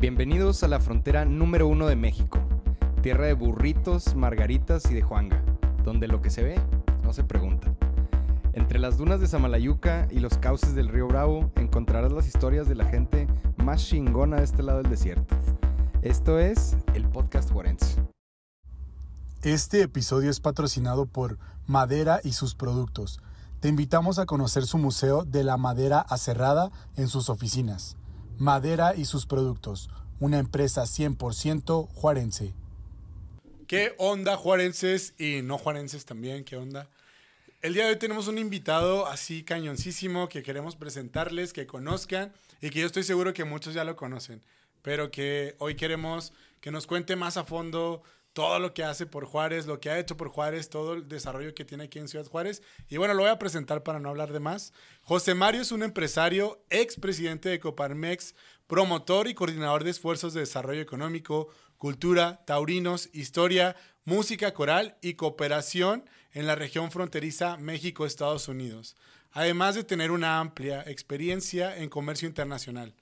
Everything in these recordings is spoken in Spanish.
Bienvenidos a la frontera número uno de México, tierra de burritos, margaritas y de Juanga, donde lo que se ve no se pregunta. Entre las dunas de Samalayuca y los cauces del río Bravo encontrarás las historias de la gente más chingona de este lado del desierto. Esto es el podcast Juarense. Este episodio es patrocinado por Madera y sus productos. Te invitamos a conocer su museo de la madera aserrada en sus oficinas. Madera y sus productos, una empresa 100% juarense. ¿Qué onda, juarenses y no juarenses también? ¿Qué onda? El día de hoy tenemos un invitado así cañoncísimo que queremos presentarles, que conozcan y que yo estoy seguro que muchos ya lo conocen, pero que hoy queremos que nos cuente más a fondo todo lo que hace por Juárez, lo que ha hecho por Juárez, todo el desarrollo que tiene aquí en Ciudad Juárez. Y bueno, lo voy a presentar para no hablar de más. José Mario es un empresario, expresidente de Coparmex, promotor y coordinador de esfuerzos de desarrollo económico, cultura, taurinos, historia, música coral y cooperación en la región fronteriza México-Estados Unidos. Además de tener una amplia experiencia en comercio internacional,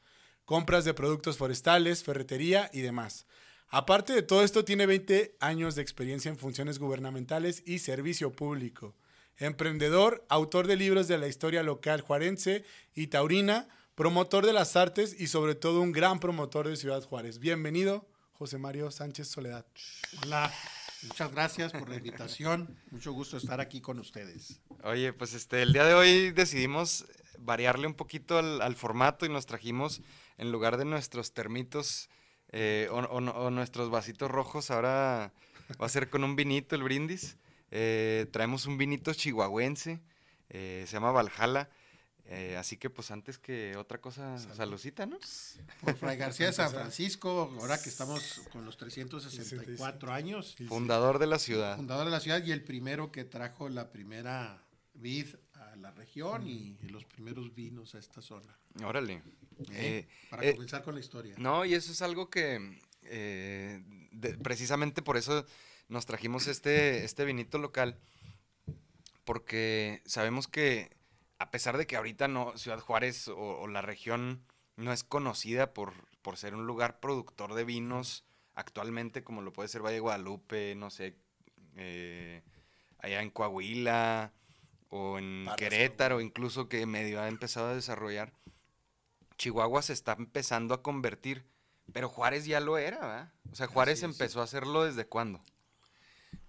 compras de productos forestales, ferretería y demás. Aparte de todo esto, tiene 20 años de experiencia en funciones gubernamentales y servicio público. Emprendedor, autor de libros de la historia local juarense y taurina, promotor de las artes y sobre todo un gran promotor de Ciudad Juárez. Bienvenido, José Mario Sánchez Soledad. Hola, muchas gracias por la invitación. Mucho gusto estar aquí con ustedes. Oye, pues este, el día de hoy decidimos variarle un poquito al, al formato y nos trajimos, en lugar de nuestros termitos, eh, o, o- o nuestros vasitos rojos, ahora va a ser con un vinito el brindis. Eh, traemos un vinito chihuahuense, eh, se llama Valhalla. eh, así que pues antes que otra cosa, saludcita, ¿no? Por Fray García de San Francisco, ahora que estamos con los 364 años, Fundador de la ciudad. fundador de la ciudad y el primero que trajo la primera vid la región y los primeros vinos a esta zona. Órale. ¿eh? Eh, Para eh, comenzar con la historia. No, y eso es algo que eh, de- precisamente por eso nos trajimos este, este vinito local, porque sabemos que a pesar de que ahorita no, Ciudad Juárez o, o la región no es conocida por, por ser un lugar productor de vinos actualmente, como lo puede ser Valle de Guadalupe, no sé, eh, allá en Coahuila o en Querétaro, incluso que medio ha empezado a desarrollar. Chihuahua se está empezando a convertir, pero Juárez ya lo era, ¿verdad? O sea, Juárez empezó a hacerlo desde cuándo.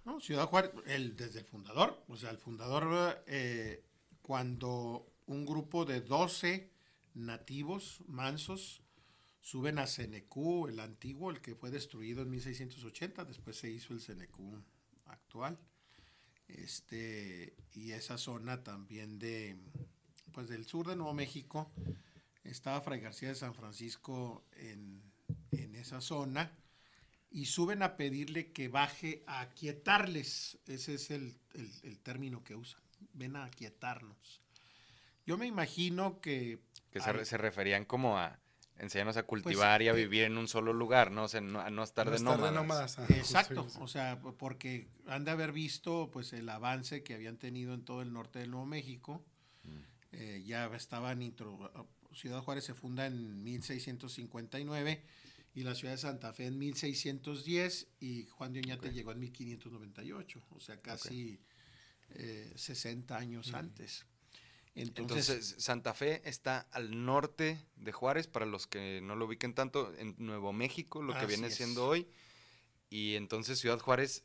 No, Ciudad Juárez, el, desde el fundador, o sea, el fundador, eh, cuando un grupo de 12 nativos mansos suben a Senecú, el antiguo, el que fue destruido en 1680, después se hizo el Senecú actual, este, y esa zona también de, pues del sur de Nuevo México, estaba Fray García de San Francisco en, en esa zona, y suben a pedirle que baje a aquietarles. Ese es el, el- el término que usan. Ven a aquietarnos. Yo me imagino que... Que se referían como a enseñarnos a cultivar y a eh, vivir en un solo lugar, ¿no? O sea, no, a no estar No de estar nómadas. nómadas, Exacto, sí, o sea, porque han de haber visto pues el avance que habían tenido en todo el norte del Nuevo México. Eh, ya estaban intro- Ciudad Juárez se funda en 1659 y la ciudad de Santa Fe en 1610 y Juan de Oñate Ok. llegó en 1598, o sea, casi eh, 60 años antes. Entonces, Entonces, Santa Fe está al norte de Juárez, para los que no lo ubiquen tanto, en Nuevo México, lo que viene es. siendo hoy. Y entonces Ciudad Juárez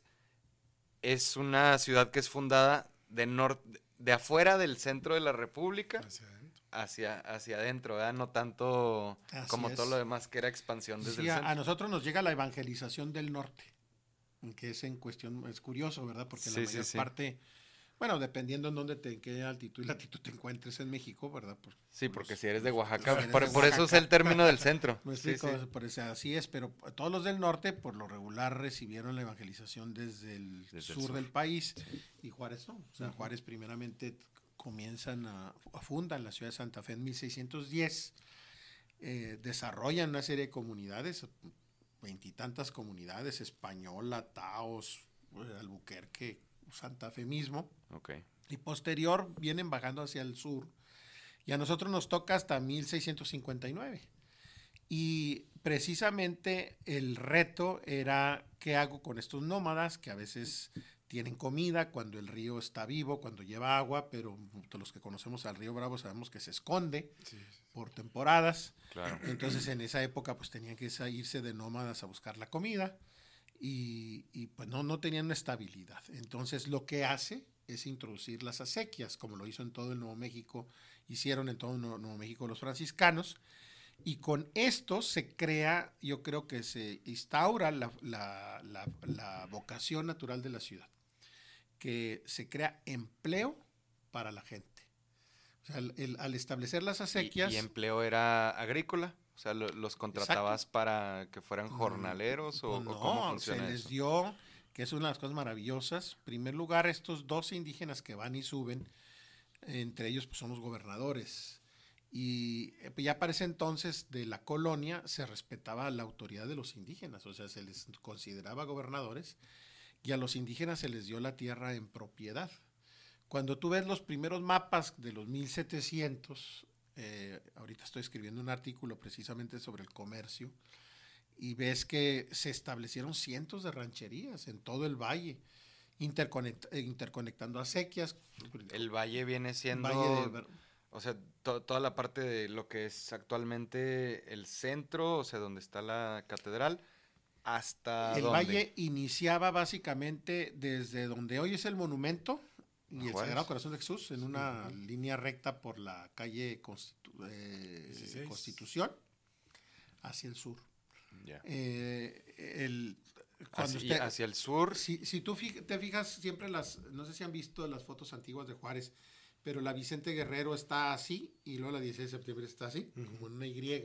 es una ciudad que es fundada de, nor- de afuera del centro de la República Hacia adentro. hacia, hacia adentro, ¿verdad? No tanto Así como todo lo demás que era expansión desde Sí, el centro. a nosotros nos llega la evangelización del norte, que es en cuestión, es curioso, ¿verdad? Porque Sí, la mayor sí. parte, bueno, dependiendo en dónde te, en qué altitud y latitud te encuentres en México, ¿verdad? Por- Sí, por porque los- si eres de Oaxaca, eres por, de por eso es el término del centro. Me Sí, explico, sí. por eso así es, pero todos los del norte, por lo regular, recibieron la evangelización desde el Desde el sur, del país y Juárez no. O sea, Juárez primeramente comienzan a, a fundan la ciudad de Santa Fe en 1610, eh, desarrollan una serie de comunidades, veintitantas comunidades, Española, Taos, eh, Albuquerque, Santa Fe mismo. Ok. Y posterior vienen bajando hacia el sur. Y a nosotros nos toca hasta 1659. Y precisamente el reto era qué hago con estos nómadas que a veces tienen comida cuando el río está vivo, cuando lleva agua, pero los que conocemos al río Bravo sabemos que se esconde por temporadas. Claro. Entonces en esa época pues tenían que irse de nómadas a buscar la comida y, y pues no, no tenían una estabilidad. Entonces lo que hace es introducir las acequias, como lo hizo en todo el Nuevo México, hicieron en todo el Nuevo México los franciscanos, y con esto se crea, yo creo que se instaura la, la, la, vocación natural de la ciudad, que se crea empleo para la gente. O sea, el, al establecer las acequias... ¿Y, empleo era agrícola? O sea, ¿los contratabas para que fueran mm, jornaleros o, no, cómo funciona se les dio, que es una de las cosas maravillosas. En primer lugar, estos dos indígenas que van y suben, entre ellos pues, son los gobernadores. Y eh, pues, ya para ese entonces de la colonia se respetaba la autoridad de los indígenas, o sea, se les consideraba gobernadores y a los indígenas se les dio la tierra en propiedad. Cuando tú ves los primeros mapas de los 1700, eh, ahorita estoy escribiendo un artículo precisamente sobre el comercio, y ves que se establecieron cientos de rancherías en todo el valle, interconectando acequias. El valle viene siendo... O sea, toda la parte de lo que es actualmente el centro, o sea, donde está la catedral, hasta... El valle iniciaba básicamente desde donde hoy es el monumento y el Sagrado Corazón de Jesús, en una línea recta por la calle eh, Constitución, hacia el sur. Eh, hacia, el sur. Si, si tú te fijas siempre las, no sé si han visto las fotos antiguas de Juárez, pero la Vicente Guerrero está así y luego la 16 de septiembre está así, como en una Y.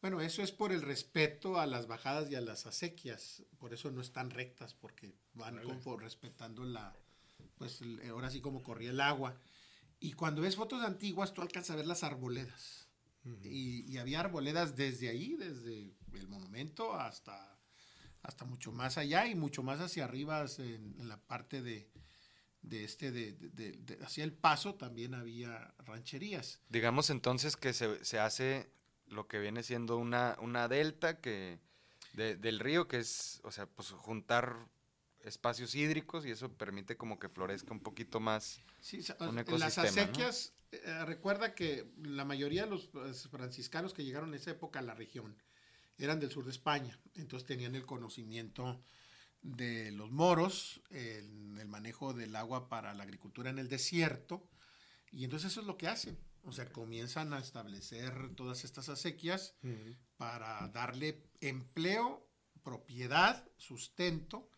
Bueno, eso es por el respeto a las bajadas y a las acequias, por eso no están rectas, porque van como respetando la, pues ahora sí como corría el agua. Y cuando ves fotos antiguas, tú alcanzas a ver las arboledas. y, había arboledas desde ahí, desde el monumento hasta, hasta mucho más allá y mucho más hacia arriba en la parte de, de este, de, de, hacia el paso también había rancherías. Digamos entonces que se, se hace lo que viene siendo una, una delta que del río, que es, o sea, pues juntar espacios hídricos y eso permite como que florezca un poquito más sí, un Las acequias, eh, recuerda que la mayoría de los pues, franciscanos que llegaron en esa época a la región eran del sur de España, entonces tenían el conocimiento de los moros, el, el, manejo del agua para la agricultura en el desierto, y entonces eso es lo que hacen. O sea, comienzan a establecer todas estas acequias para darle empleo, propiedad, sustento,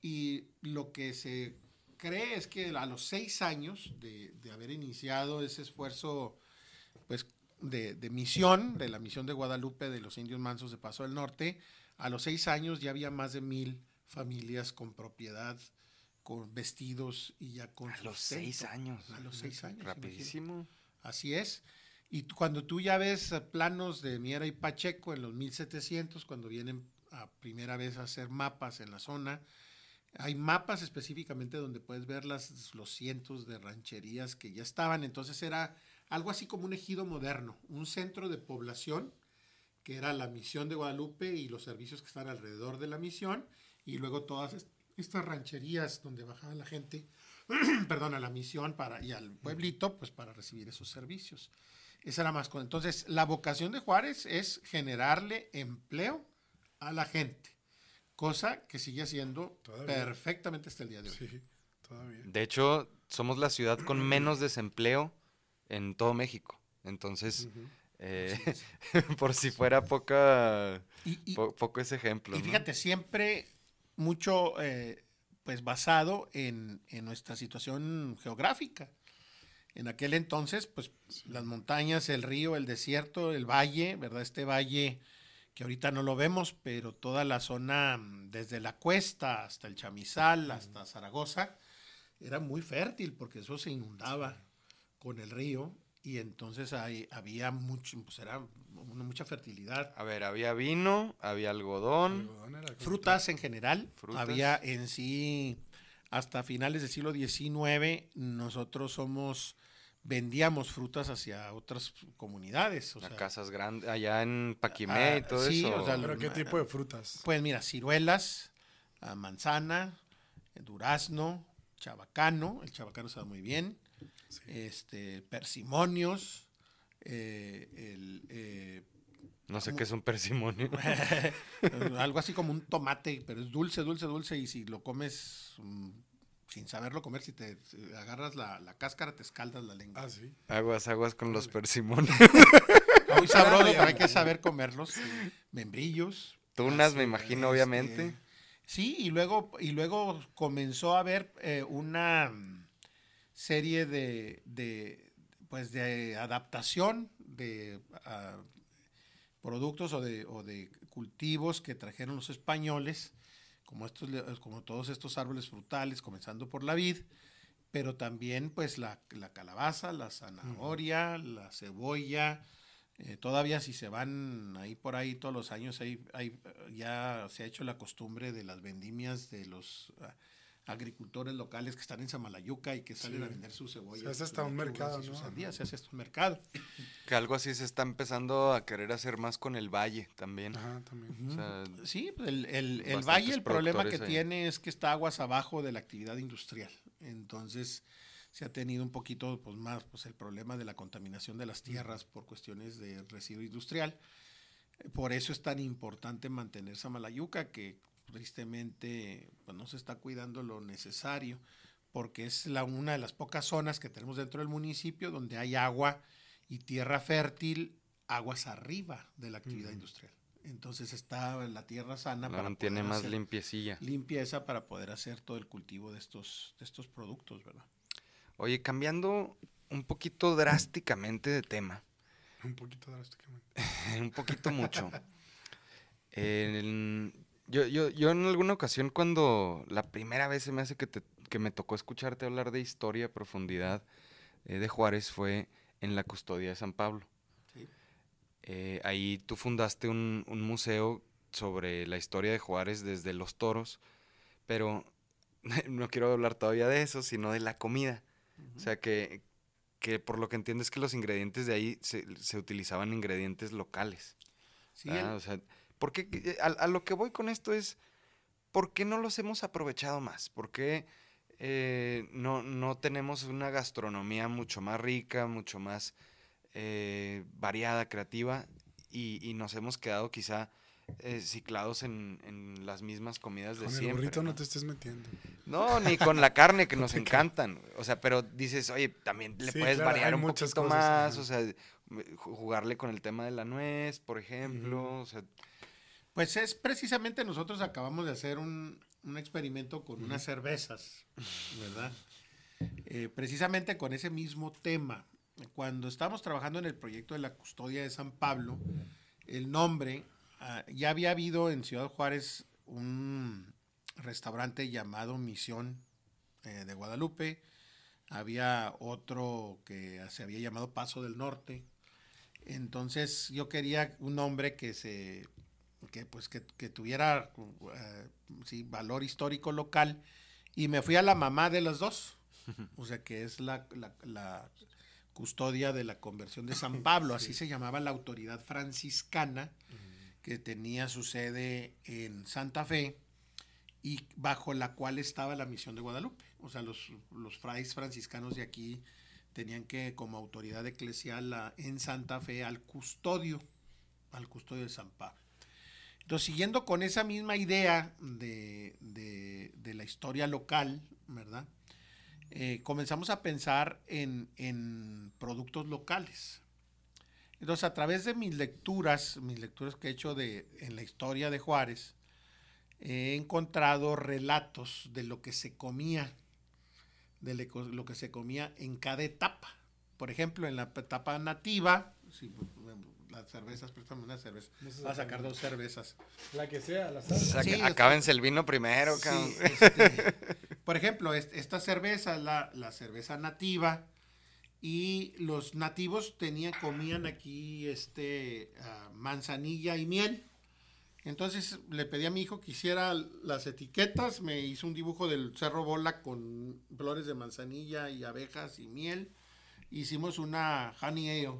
y lo que se cree es que a los seis años de, de haber iniciado ese esfuerzo, pues, de, de, misión, de la misión de Guadalupe de los indios mansos de Paso del Norte, a los seis años ya había más de mil familias con propiedad, con vestidos y ya con... A los seis años. A los seis años. Rapidísimo. Así es. Y cuando tú ya ves planos de Miera y Pacheco en los 1700, cuando vienen a primera vez a hacer mapas en la zona, hay mapas específicamente donde puedes ver las, los cientos de rancherías que ya estaban. Entonces era algo así como un ejido moderno, un centro de población que era la misión de Guadalupe y los servicios que están alrededor de la misión y luego todas estas rancherías donde bajaba la gente, perdón, a la misión para, y al pueblito, pues para recibir esos servicios. Esa era más. Entonces, la vocación de Juárez es generarle empleo a la gente, cosa que sigue siendo perfectamente hasta el día de hoy. Sí, todavía. De hecho, somos la ciudad con menos desempleo en todo México. Entonces, eh, por si fuera poca, poco ese ejemplo. Y fíjate, siempre mucho eh, pues basado en, nuestra situación geográfica. En aquel entonces, pues las montañas, el río, el desierto, el valle, ¿verdad? Este valle que ahorita no lo vemos, pero toda la zona mm, desde la cuesta hasta el Chamizal, hasta Zaragoza, era muy fértil porque eso se inundaba con el río y entonces ahí había mucho, pues era mucha fertilidad. A ver, había vino, había algodón, frutas en general, había en sí hasta finales del siglo XIX nosotros somos vendíamos frutas hacia otras comunidades. O sea, casas grandes, allá en Paquimé Ah, y todo sí, eso. o sea, ¿Pero qué tipo de frutas? Pues mira, ciruelas, ah, manzana, eh, durazno, chabacano, el chabacano sabe muy bien, este, persimonios, eh, el, eh, no sé qué es un persimonio. algo así como un tomate, pero es dulce, dulce, dulce, y si lo comes mm, sin saberlo comer, si te si agarras la, la cáscara, te escaldas la lengua. Ah, sí. aguas, aguas con los persimonios. Muy sabroso, pero hay que saber comerlos. Membrillos. Tunas, me así, imagino, este, obviamente. Sí, y luego, y luego comenzó a haber eh, una serie de, de, pues de adaptación de ah, productos o de, o de cultivos que trajeron los españoles, como, estos, como todos estos árboles frutales, comenzando por la vid, pero también pues la, la calabaza, la zanahoria, la cebolla, eh, todavía si se van ahí por ahí todos los años, hay, hay, eh, ya se ha hecho la costumbre de las vendimias de los agricultores locales que están en Samalayuca y que salen Sí. a vender sus cebollas. Se hace hasta un mercado, se hace hasta un mercado. Que algo así se está empezando a querer hacer más con el valle también. Ajá, también. O sea, Sí, pues el, el- el valle el problema que ahí. tiene es que está aguas abajo de la actividad industrial. Entonces se ha tenido un poquito pues, más pues, el problema de la contaminación de las tierras por cuestiones de residuo industrial. Por eso es tan importante mantener Samalayuca, que tristemente pues, no se está cuidando lo necesario, porque es la, una de las pocas zonas que tenemos dentro del municipio donde hay agua y tierra fértil, aguas arriba de la actividad industrial. Entonces está la tierra sana la para mantiene más limpiecilla. limpieza para poder hacer todo el cultivo de estos, de estos productos, ¿verdad? Oye, cambiando un poquito drásticamente de tema, Un poquito drásticamente. un poquito mucho. En- yo, yo, yo en alguna ocasión cuando la primera vez se me hace que, te- que me tocó escucharte hablar de historia a profundidad eh, de Juárez fue en la custodia de San Pablo. Sí. Eh, ahí tú fundaste un, un museo sobre la historia de Juárez desde los toros, pero no quiero hablar todavía de eso, sino de la comida. O sea, que, que por lo que entiendo es que los ingredientes de ahí se, se utilizaban ingredientes locales. Sí, Ah, el- o sea, ¿por qué- eh, a, a lo que voy con esto es, ¿por qué no los hemos aprovechado más? ¿Por qué eh, no, no tenemos una gastronomía mucho más rica, mucho más eh, variada, creativa, y, y nos hemos quedado quizá eh, ciclados en, en las mismas comidas de Con el siempre? burrito no ¿no? te estés metiendo. No, ni con la carne que nos encantan. O sea, pero dices, oye, también le Sí, puedes claro, variar un muchas poquito cosas, más, o sea, jugarle con el tema de la nuez, por ejemplo. O sea, Pues es precisamente nosotros acabamos de hacer un, un experimento con unas cervezas, ¿verdad? Eh, precisamente con ese mismo tema. Cuando estábamos trabajando en el proyecto de la custodia de San Pablo, el nombre, ah, ya había habido en Ciudad Juárez un restaurante llamado Misión eh, de Guadalupe, había otro que se había llamado Paso del Norte. Entonces yo quería un nombre que se que pues que, que tuviera sí, valor histórico local y me fui a la mamá de las dos. O sea que es la, la- la custodia de la conversión de San Pablo. Así se llamaba la autoridad franciscana que tenía su sede en Santa Fe y bajo la cual estaba la misión de Guadalupe. O sea los, los frailes franciscanos de aquí tenían que como autoridad eclesial a- en Santa Fe al custodio al custodio de San Pablo entonces, siguiendo con esa misma idea de, de- la historia local, ¿verdad? Eh, comenzamos a pensar en, en productos locales. Entonces, a través de mis lecturas, mis lecturas que he hecho de, en la historia de Juárez, he encontrado relatos de lo que se comía, de lo que se comía en cada etapa. Por ejemplo, en la etapa nativa, sí, las cervezas, préstame una cerveza. Voy a sacar dos cervezas. La que sea, la saca- Sí, acábense el vino primero, Sí, cabrón. este, por ejemplo, es- esta cerveza es la, la cerveza nativa y los nativos tenían, comían aquí este, ah, manzanilla y miel. Entonces le pedí a mi hijo que hiciera las etiquetas, me hizo un dibujo del Cerro Bola con flores de manzanilla y abejas y miel. hicimos una honey ale,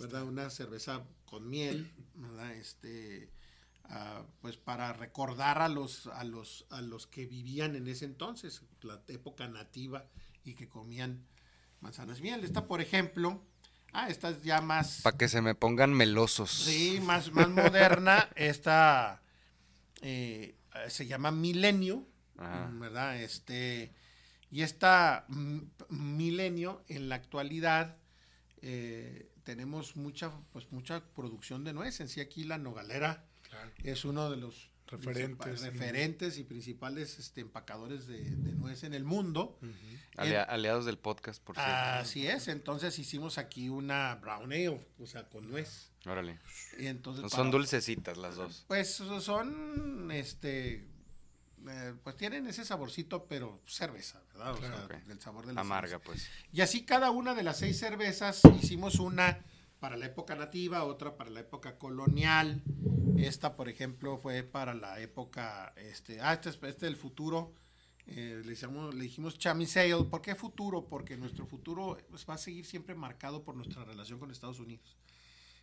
¿verdad? Una cerveza con miel, ¿verdad? Este, ah, pues para recordar a los, a, los, a los que vivían en ese entonces, la época nativa y que comían manzanas miel. Esta, por ejemplo, ah, esta es ya más... Para que se me pongan melosos. Sí, más, más moderna. Esta eh, se llama Milenio, Ajá. ¿verdad? Este, y esta Milenio, en la actualidad, eh, tenemos mucha, pues, mucha producción de nuez. En sí, aquí la Nogalera Claro. es uno de los Referentes. referentes y principales este, empacadores de, de nuez en el mundo. Alia- aliados del podcast, por cierto. Así es, entonces hicimos aquí una brown ale, o sea, con nuez. Órale. Y entonces No para- son dulcecitas las dos. Pues son, este, eh, pues tienen ese saborcito, pero cerveza, ¿verdad? O Claro. sea, Ok. el sabor de la Amarga, cerveza. pues. Y así cada una de las seis cervezas hicimos una para la época nativa, otra para la época colonial. Esta, por ejemplo, fue para la época, este, ah, este es este del futuro. eh, le, llamamos- le dijimos chamisale. ¿Por qué futuro? Porque nuestro futuro pues, va a seguir siempre marcado por nuestra relación con Estados Unidos.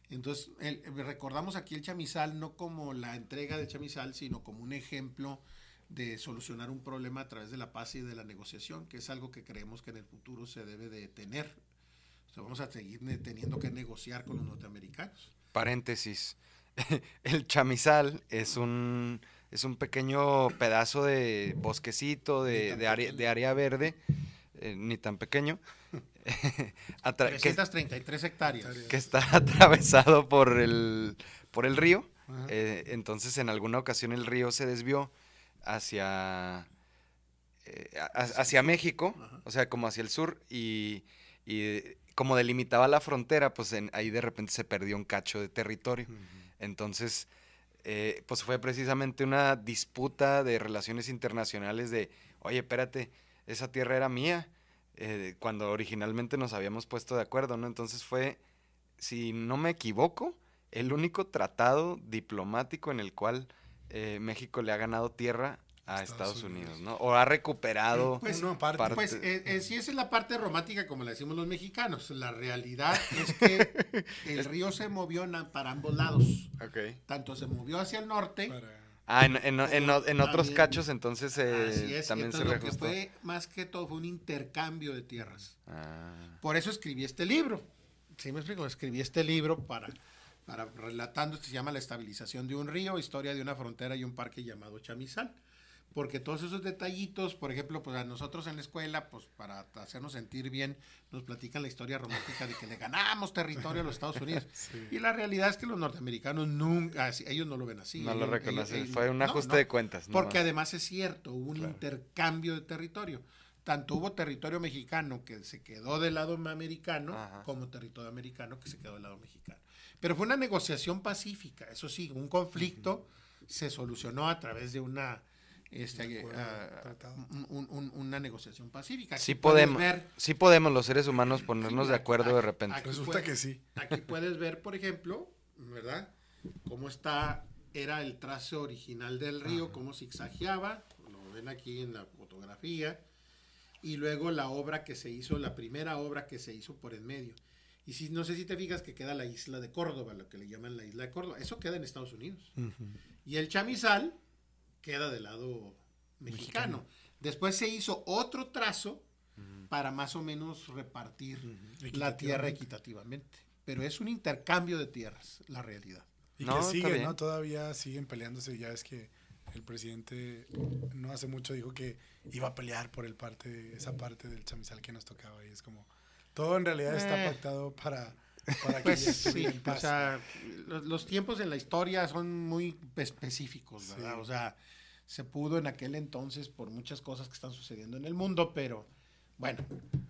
Entonces, el- recordamos aquí el chamizal no como la entrega de chamizal, sino como un ejemplo de solucionar un problema a través de la paz y de la negociación, que es algo que creemos que en el futuro se debe de tener. O sea, vamos a seguir teniendo que negociar con los norteamericanos. Paréntesis. El chamizal es un, es un pequeño pedazo de bosquecito, de, de, área, de área verde, eh, ni tan pequeño, atra- que, 333 hectáreas. que está atravesado por el, por el río. Eh, entonces, en alguna ocasión el río se desvió hacia, eh, a- hacia México, Ajá. o sea, como hacia el sur, y, y como delimitaba la frontera, pues en- ahí de repente se perdió un cacho de territorio. Entonces, eh, pues fue precisamente una disputa de relaciones internacionales de, oye, espérate, esa tierra era mía, eh, cuando originalmente nos habíamos puesto de acuerdo, ¿no? Entonces fue, si no me equivoco, el único tratado diplomático en el cual eh, México le ha ganado tierra a Estados Estados, Unidos, Unidos. ¿no? O ha recuperado... Pues, Uno aparte. parte- Pues eh, eh, sí, esa es la parte romántica, como le decimos los mexicanos. La realidad es que el río se movió para ambos lados. Ok. Tanto se movió hacia el norte, Para- Ah, en, en- en- en otros También. cachos entonces eh, así es, también se entonces lo que reajustó. fue más que todo fue un intercambio de tierras. Ah. Por eso escribí este libro. ¿Sí me explico? Escribí este libro para, para relatando, se llama La estabilización de un río, historia de una frontera y un parque llamado Chamizal. Porque todos esos detallitos, por ejemplo, pues a nosotros en la escuela, pues para hacernos sentir bien, nos platican la historia romántica de que le ganamos territorio a los Estados Unidos. Sí. Y la realidad es que los norteamericanos nunca, ellos no lo ven así. no lo ellos- reconocen, ellos- fue un no, ajuste no. de cuentas. Porque nomás. además es cierto, hubo un Claro. intercambio de territorio. Tanto hubo territorio mexicano que se quedó del lado americano, Ajá. como territorio americano que se quedó del lado mexicano. Pero fue una negociación pacífica, eso sí, un conflicto se solucionó a través de una este, De acuerdo, tratado. un- un- un- una negociación pacífica. Sí podemos, ver- sí podemos los seres humanos ponernos Sí, de acuerdo de repente. aquí Resulta puedes- que sí. Aquí puedes ver, por ejemplo, ¿verdad? Cómo está, era el trazo original del río, cómo zigzagueaba, lo ven aquí en la fotografía, y luego la obra que se hizo, la primera obra que se hizo por en medio. Y si no sé si te fijas que queda la isla de Córdoba, lo que le llaman la isla de Córdoba, eso queda en Estados Unidos. Y el chamizal queda del lado mexicano. Después se hizo otro trazo para más o menos repartir la tierra Equitativamente. Pero es un intercambio de tierras, la realidad. Y No, que está sigue, bien. ¿no? Todavía siguen peleándose. Ya es que el presidente no hace mucho dijo que iba a pelear por el parte, esa parte del chamizal que nos tocaba. Y es como, todo en realidad está Eh. pactado para, para que Pues sí, o sea, los, los tiempos en la historia son muy específicos, ¿verdad? Sí. O sea, se pudo en aquel entonces por muchas cosas que están sucediendo en el mundo, pero bueno,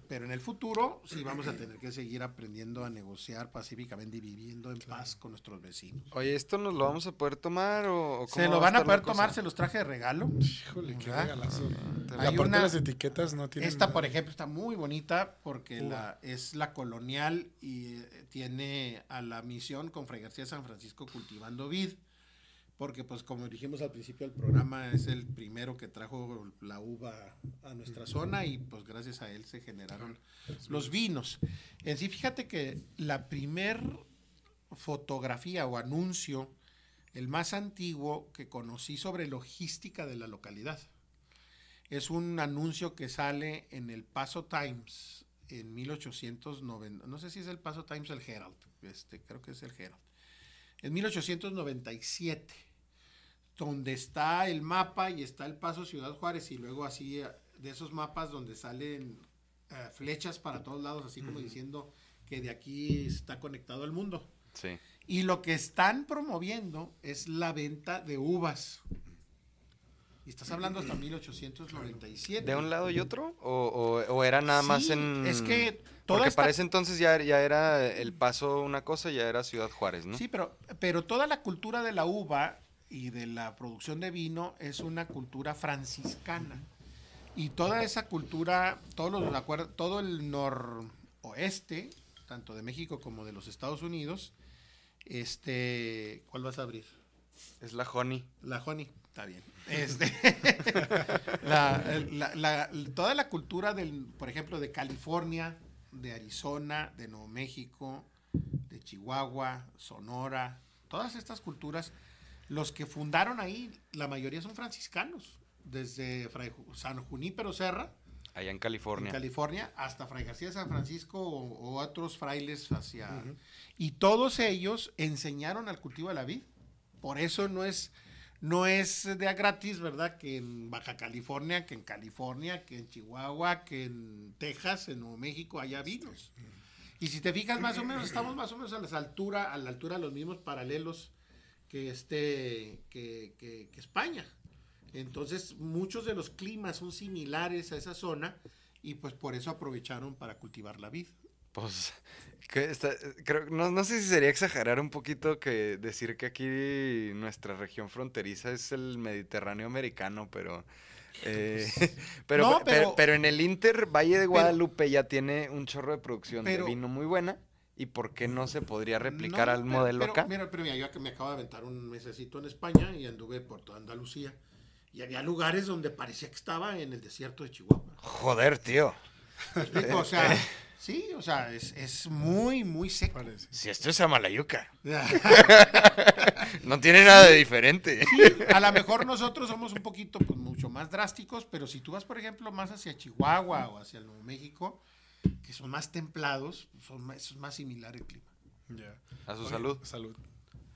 pero en el futuro sí vamos a tener que seguir aprendiendo a negociar pacíficamente y viviendo en paz con nuestros vecinos. Oye, ¿esto nos lo vamos a poder tomar o, o Se cómo lo va a van a poder tomar, se los traje de regalo. Híjole, qué ¿verdad? regalazo. La Hay una- las etiquetas no. Esta, por ejemplo, está muy bonita porque la, es la colonial y eh, tiene a la misión con Fray García de San Francisco cultivando vid. Porque pues como dijimos al principio del programa, es el primero que trajo la uva a nuestra zona y pues gracias a él se generaron los vinos. En sí, fíjate que la primer fotografía o anuncio, el más antiguo que conocí sobre logística de la localidad, es un anuncio que sale en el Paso Times en 1890, no sé si es el Paso Times o el Herald, este, creo que es el Herald, en 1897, donde está el mapa y está el Paso Ciudad Juárez y luego así eh, de esos mapas donde salen eh, flechas para todos lados, así como diciendo que de aquí está conectado al mundo. Sí. Y lo que están promoviendo es la venta de uvas. Y estás hablando hasta 1897. ¿De un lado y otro? ¿O, o- o era nada más en...? Es que toda Porque esta- para ese entonces ya, ya era El Paso una cosa, ya era Ciudad Juárez, ¿no? Sí, pero, pero toda la cultura de la uva y de la producción de vino es una cultura franciscana. Y toda esa cultura, todos los, todo el noroeste, tanto de México como de los Estados Unidos, este, ¿cuál vas a abrir? Es la Honey. La honey, está bien. Este, la- la- la- toda la cultura del, por ejemplo, de California, de Arizona, de Nuevo México, de Chihuahua, Sonora, todas estas culturas, los que fundaron ahí, la mayoría son franciscanos, desde Fray San Junípero Serra, Allá en en California. California, hasta Fray García de San Francisco o, o otros frailes hacia... Y todos ellos enseñaron al cultivo de la vid. Por eso no es, no es de a gratis, ¿verdad? Que en Baja California, que en California, que en Chihuahua, que en Texas, en Nuevo México haya vinos. Y si te fijas, más o menos, estamos más o menos a la altura, a la altura de los mismos paralelos que este, que, que- que España. Entonces, muchos de los climas son similares a esa zona y pues por eso aprovecharon para cultivar la vid. Pues, que está- creo, no, no sé si sería exagerar un poquito que decir que aquí nuestra región fronteriza es el Mediterráneo americano, pero... eh, pero, No, pero, pero- pero en el Inter, Valle de Guadalupe ya tiene un chorro de producción de vino muy buena. ¿Y por qué no se podría replicar No, al pero- modelo pero, acá? Mira, pero mira, yo que me acabo de aventar un mesecito en España y anduve por toda Andalucía. Y había lugares donde parecía que estaba en el desierto de Chihuahua. Joder, tío. ¿Me explico? O sea, sí, o sea, es, es muy, muy seco. Parece. Si esto es Amalayuca. No tiene nada de diferente. A lo mejor nosotros somos un poquito, pues, mucho más drásticos, pero si tú vas, por ejemplo, más hacia Chihuahua o hacia el Nuevo México, que son más templados, son más, es más similar el clima. Ya. A su Oye, salud. Salud.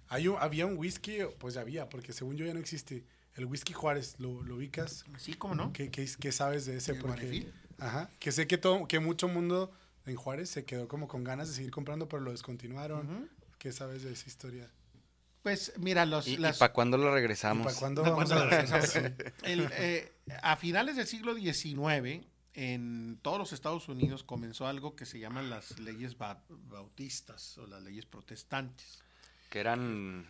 Hay un- había un whisky, pues había, porque según yo ya no existe. El whisky Juárez, ¿lo, lo ubicas? Sí, ¿cómo no? ¿Qué, qué, qué sabes de ese? ¿El Porque, Guarefil? ajá, que sé que, todo, que mucho mundo en Juárez se quedó como con ganas de seguir comprando, pero lo descontinuaron. Ujú. ¿Qué sabes de esa historia? Pues mira, los, ¿Y, las- para cuándo lo ¿Y regresamos? para cuándo ¿Para vamos cuándo a lo regresar? regresamos? el, eh, a finales del siglo XIX, en todos los Estados Unidos comenzó algo que se llaman las leyes ba- bautistas o las leyes protestantes. Que eran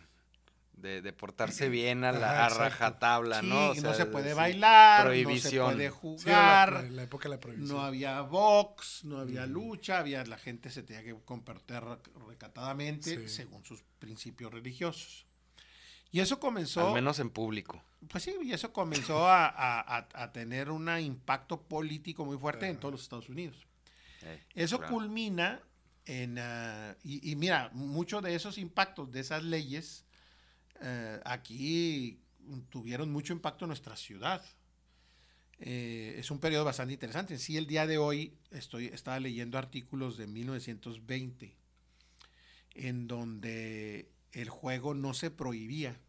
de, de portarse bien a la Ajá, a rajatabla, Sí, ¿no? O no se de- puede sí, bailar, prohibición. no se puede Sí, jugar, la, la época de la prohibición. no había box, no había lucha, había la gente se tenía que comportar recatadamente Sí. según sus principios religiosos. Y eso comenzó... Al menos en público. Pues sí, y eso comenzó a, a- a- a tener un impacto político muy fuerte en todos los Estados Unidos. Eh, Eso claro. culmina en... ah, y, y mira, muchos de esos impactos, de esas leyes, eh, aquí tuvieron mucho impacto en nuestra ciudad. Eh, es un periodo bastante interesante. Sí, el día de hoy estoy, estaba leyendo artículos de 1920 en donde el juego no se prohibía,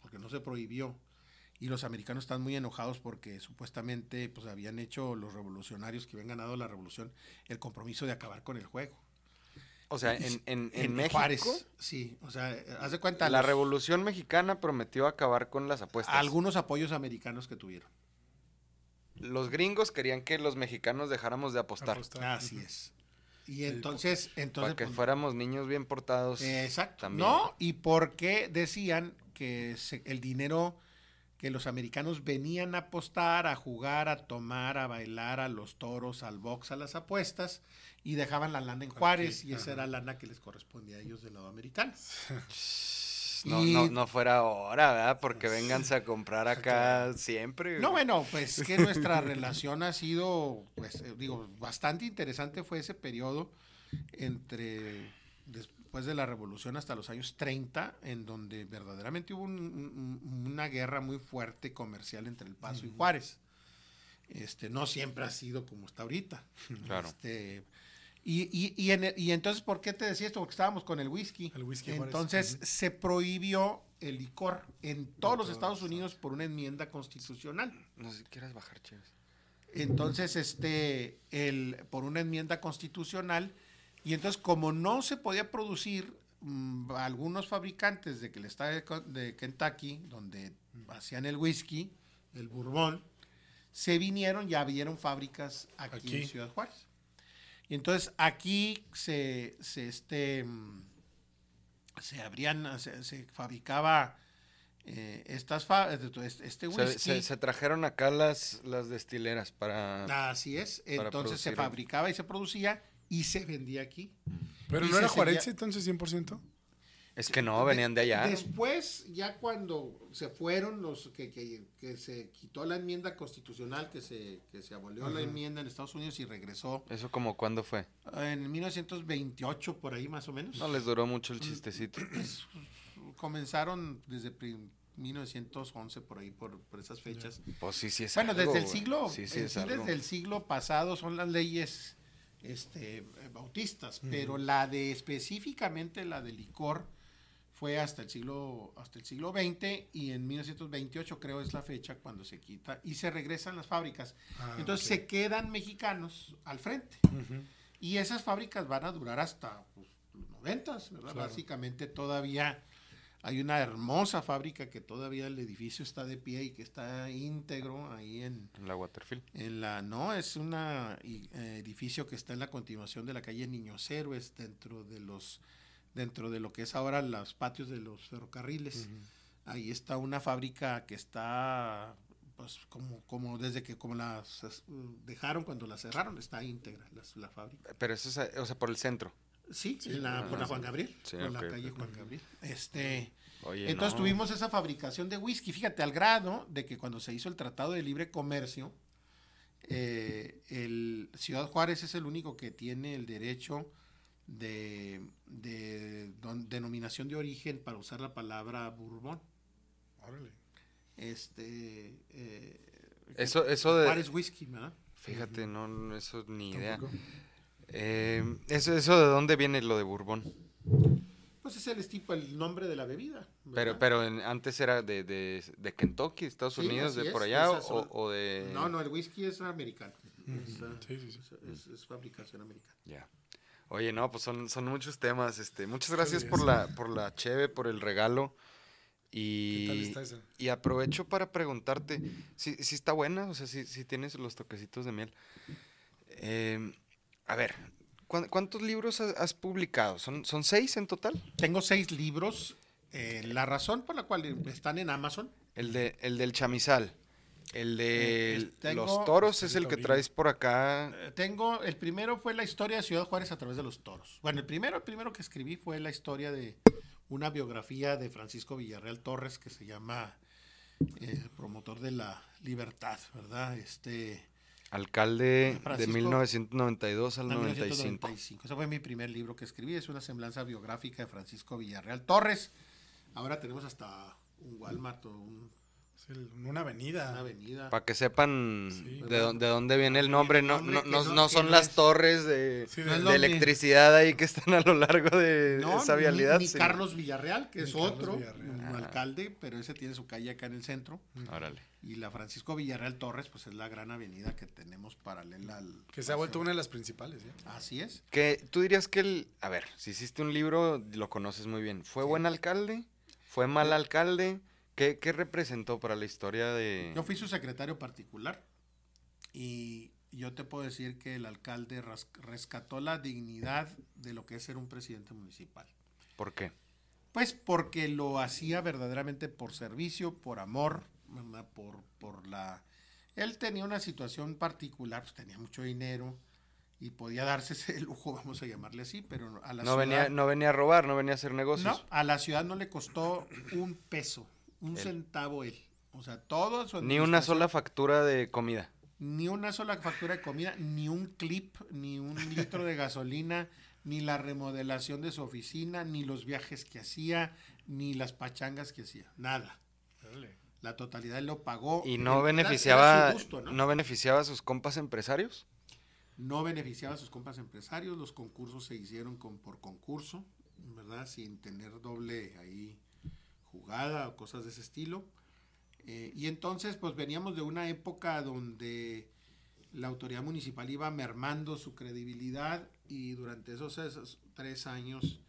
porque no se prohibió. Y los americanos están muy enojados porque supuestamente pues, habían hecho los revolucionarios que habían ganado la revolución el compromiso de acabar con el juego. O sea, en, en, en México, Juárez, sí. O sea, haz de cuenta. la los- revolución mexicana prometió acabar con las apuestas. algunos apoyos americanos que tuvieron. Los gringos querían que los mexicanos dejáramos de apostar. Apostar. Así es. Y entonces, entonces para que pues, fuéramos niños bien portados. Eh, Exacto. también. No, y porque decían que se- el dinero que los americanos venían a apostar, a jugar, a tomar, a bailar, a los toros, al box, a las apuestas, y dejaban la lana en Juárez, y esa ajá. era lana que les correspondía a ellos del lado americano. pues no, Y- no, no fuera ahora, ¿verdad? Porque vénganse a comprar acá siempre. No, bueno, pues que nuestra relación ha sido, pues eh, digo, bastante interesante fue ese periodo entre después de la revolución hasta los años 30, en donde verdaderamente hubo un- un- una guerra muy fuerte comercial entre El Paso y Juárez. Este, no siempre ha sido como está ahorita. Claro. Este, y, y, y, en el- y entonces, ¿por qué te decía esto? Porque estábamos con el whisky. El whisky Juárez. Entonces, se prohibió el licor en todos los Estados Unidos por una enmienda constitucional. No sé si quieras bajar, Chévez. Entonces, este, el, por una enmienda constitucional, y entonces como no se podía producir, mm, algunos fabricantes de que el estado de, Kentucky, donde hacían el whisky, el bourbon, se vinieron y abrieron fábricas aquí, Aquí. en Ciudad Juárez. Y entonces aquí se, se, este, se abrían, se, se fabricaba eh, estas fa- este este Se, whisky. se- se trajeron acá las, las destileras para... Así es. para Entonces se fabricaba y se producía y se vendía aquí. Pero y no era juarense entonces 100%. Es que no, venían de allá. Después, ya cuando se fueron los que, que, que se quitó la enmienda constitucional, que se, que se abolió la enmienda en Estados Unidos y regresó ¿Eso como cuándo fue? en 1928, por ahí más o menos. No les duró mucho el chistecito. Pues, comenzaron desde prim- 1911, por ahí, por, por esas fechas. Pues sí, sí es Bueno, algo, desde el siglo, Sí, sí es sí, algo. desde el siglo pasado son las leyes este, bautistas, pero la de específicamente la de licor fue hasta el siglo hasta el siglo XX y en 1928 creo es la fecha cuando se quita y se regresan las fábricas. Ah, Entonces se quedan mexicanos al frente y esas fábricas van a durar hasta pues, los noventas, ¿verdad? Claro. Básicamente todavía hay una hermosa fábrica que todavía el edificio está de pie y que está íntegro ahí en, En la Waterfield. en la, no, es un edificio que está en la continuación de la calle Niños Héroes, dentro de los, dentro de lo que es ahora los patios de los ferrocarriles. Ahí está una fábrica que está, pues, como, como desde que como las dejaron cuando la cerraron, está íntegra la, fábrica. Pero eso es, o sea, por el centro. Sí, en la, por la Juan Gabriel, Sí, por la calle. Juan Gabriel. Este, Oye, entonces no. tuvimos esa fabricación de whisky, fíjate, al grado de que cuando se hizo el Tratado de Libre Comercio, eh, el Ciudad Juárez es el único que tiene el derecho de, de don- denominación de origen para usar la palabra Bourbon. Órale. Este, eh, Eso, eso de... Juárez Whisky, ¿verdad? Fíjate, no, no, eso ni idea. Eh, eso, ¿Eso de dónde viene lo de Bourbon? Pues es el tipo, el nombre de la bebida. Pero, ¿verdad? pero en- antes era de, de, de Kentucky, Estados Sí, Unidos, de por es, allá, o, o de... No, no, el whisky es americano. Es, ah, Sí, sí, sí. es- es- es fabricación americana. Ya. Oye, no, pues son, son muchos temas. Este, muchas gracias por la, por la cheve, por el regalo. ¿Qué Y, y aprovecho para preguntarte si, si está buena, o sea, si, si tienes los toquecitos de miel. Eh, a ver, ¿cuán- ¿cuántos libros has, has publicado? ¿Son, ¿Son seis en total? Tengo seis libros. eh, la razón por la cual están en Amazon. El, de, el del chamizal. El de Eh, el- tengo- los toros es el que traes por acá. Eh, Tengo, el primero fue la historia de Ciudad Juárez a través de los toros. Bueno, el primero, el primero que escribí fue la historia de una biografía de Francisco Villarreal Torres que se llama eh, Promotor de la Libertad, ¿verdad? Este, Alcalde de Francisco- 1992 al en 95. 1995. Ese fue mi primer libro que escribí. Es una semblanza biográfica de Francisco Villarreal Torres. Ahora tenemos hasta un Walmart o un- Una avenida. una avenida. Para que sepan Sí. de, dónde, de dónde viene el nombre, no, nombre no, no, no- son las es- torres de, Sí, electricidad ahí que están a lo largo de No, esa ni- vialidad. Ni, sino- Carlos Villarreal, que Ni es Carlos otro, Villarreal. un Ah. alcalde, pero ese tiene su calle acá en el centro. Órale. Y la Francisco Villarreal Torres, pues es la gran avenida que tenemos paralela al. Que se ha vuelto una de las principales. ¿eh? Así es. Que tú dirías que el, a ver, si hiciste un libro, lo conoces muy bien. ¿Fue buen alcalde? ¿Fue mal alcalde? ¿Qué, qué representó para la historia de...? Yo fui su secretario particular y yo te puedo decir que el alcalde rescató la dignidad de lo que es ser un presidente municipal. ¿Por qué? Pues porque lo hacía verdaderamente por servicio, por amor, ¿verdad? por, por la... Él tenía una situación particular, pues tenía mucho dinero y podía darse ese lujo, vamos a llamarle así, pero a la No ciudad... venía, no venía a robar, no venía a hacer negocios. No, a la ciudad no le costó un peso, un Él. centavo él. O sea, todo su Ni una sola factura de comida. Ni una sola factura de comida, ni un clip, ni un litro de gasolina, ni la remodelación de su oficina, ni los viajes que hacía, ni las pachangas que hacía. Nada. La totalidad él lo pagó. ¿Y no era beneficiaba, gusto, ¿no? ¿no beneficiaba a sus compas empresarios? no beneficiaba a sus compas empresarios, los concursos se hicieron con, por concurso, ¿verdad? Sin tener doble ahí jugada o cosas de ese estilo. Eh, y entonces, pues veníamos de una época donde la autoridad municipal iba mermando su credibilidad y durante esos, esos tres años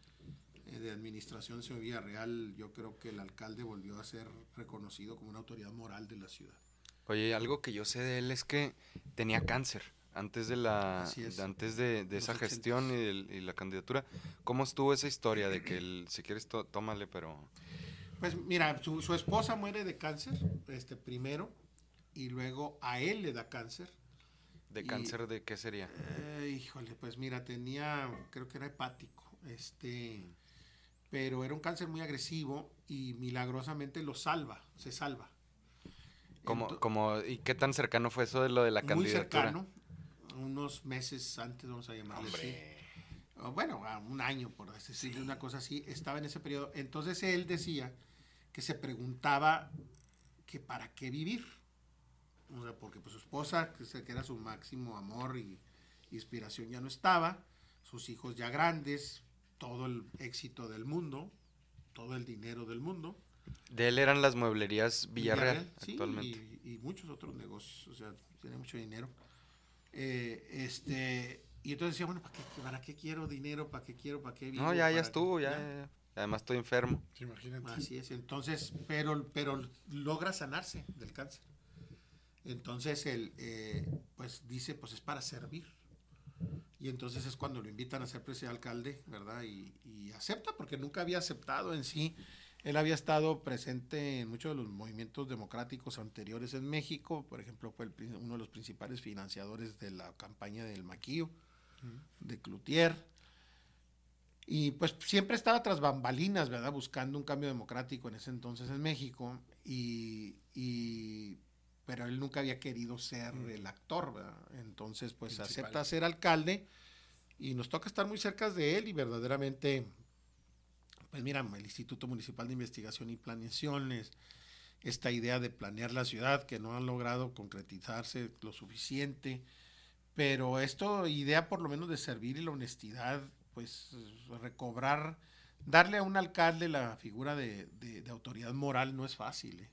eh, de administración de Ciudad Villarreal, yo creo que el alcalde volvió a ser reconocido como una autoridad moral de la ciudad. Oye, algo que yo sé de él es que tenía cáncer antes de la es. de- antes de, de esa gestión y, y la candidatura. ¿Cómo estuvo esa historia de que él, si quieres tó- tómale, pero Pues mira, su, su esposa muere de cáncer, este primero, y luego a él le da cáncer. de Y- cáncer de qué sería? Eh, híjole, pues mira, tenía, creo que era hepático, este, pero era un cáncer muy agresivo y milagrosamente lo salva, se salva. Como, como, ¿y qué tan cercano fue eso de lo de la muy candidatura? cercano, unos meses antes, vamos a llamarle así. O Bueno, un año, por decirlo, una cosa así, estaba en ese periodo. Entonces él decía que se preguntaba que para qué vivir. O sea, porque pues su esposa, que era su máximo amor y inspiración, ya no estaba, sus hijos ya grandes, todo el éxito del mundo, todo el dinero del mundo. De él eran las mueblerías Villarreal, sí, actualmente. Y, y muchos otros negocios, o sea, tiene mucho dinero. Eh, este, y entonces decía, bueno, ¿para qué, ¿para qué quiero dinero? ¿Para qué quiero? ¿Para qué vivo? No, ya, ¿Para ya qué?". estuvo, ya, ya, ya. Además estoy enfermo. Sí, imagínate. Así es, entonces, pero, pero logra sanarse del cáncer. Entonces él, eh, pues dice, pues es para servir. Y entonces es cuando lo invitan a ser presidente alcalde, ¿verdad? Y, y acepta, porque nunca había aceptado en sí. Él había estado presente en muchos de los movimientos democráticos anteriores en México. Por ejemplo, fue el uno de los principales financiadores de la campaña del Maquillo, de Cloutier. Y pues siempre estaba tras bambalinas, ¿verdad? Buscando un cambio democrático en ese entonces en México. Y, y- pero él nunca había querido ser el actor, ¿verdad? Entonces, pues Principal. acepta ser alcalde y nos toca estar muy cerca de él y verdaderamente, pues mira, el Instituto Municipal de Investigación y Planeaciones, esta idea de planear la ciudad que no han logrado concretizarse lo suficiente, pero esto, idea por lo menos de servir y la honestidad, pues recobrar, darle a un alcalde la figura de, de- autoridad moral no es fácil. ¿eh?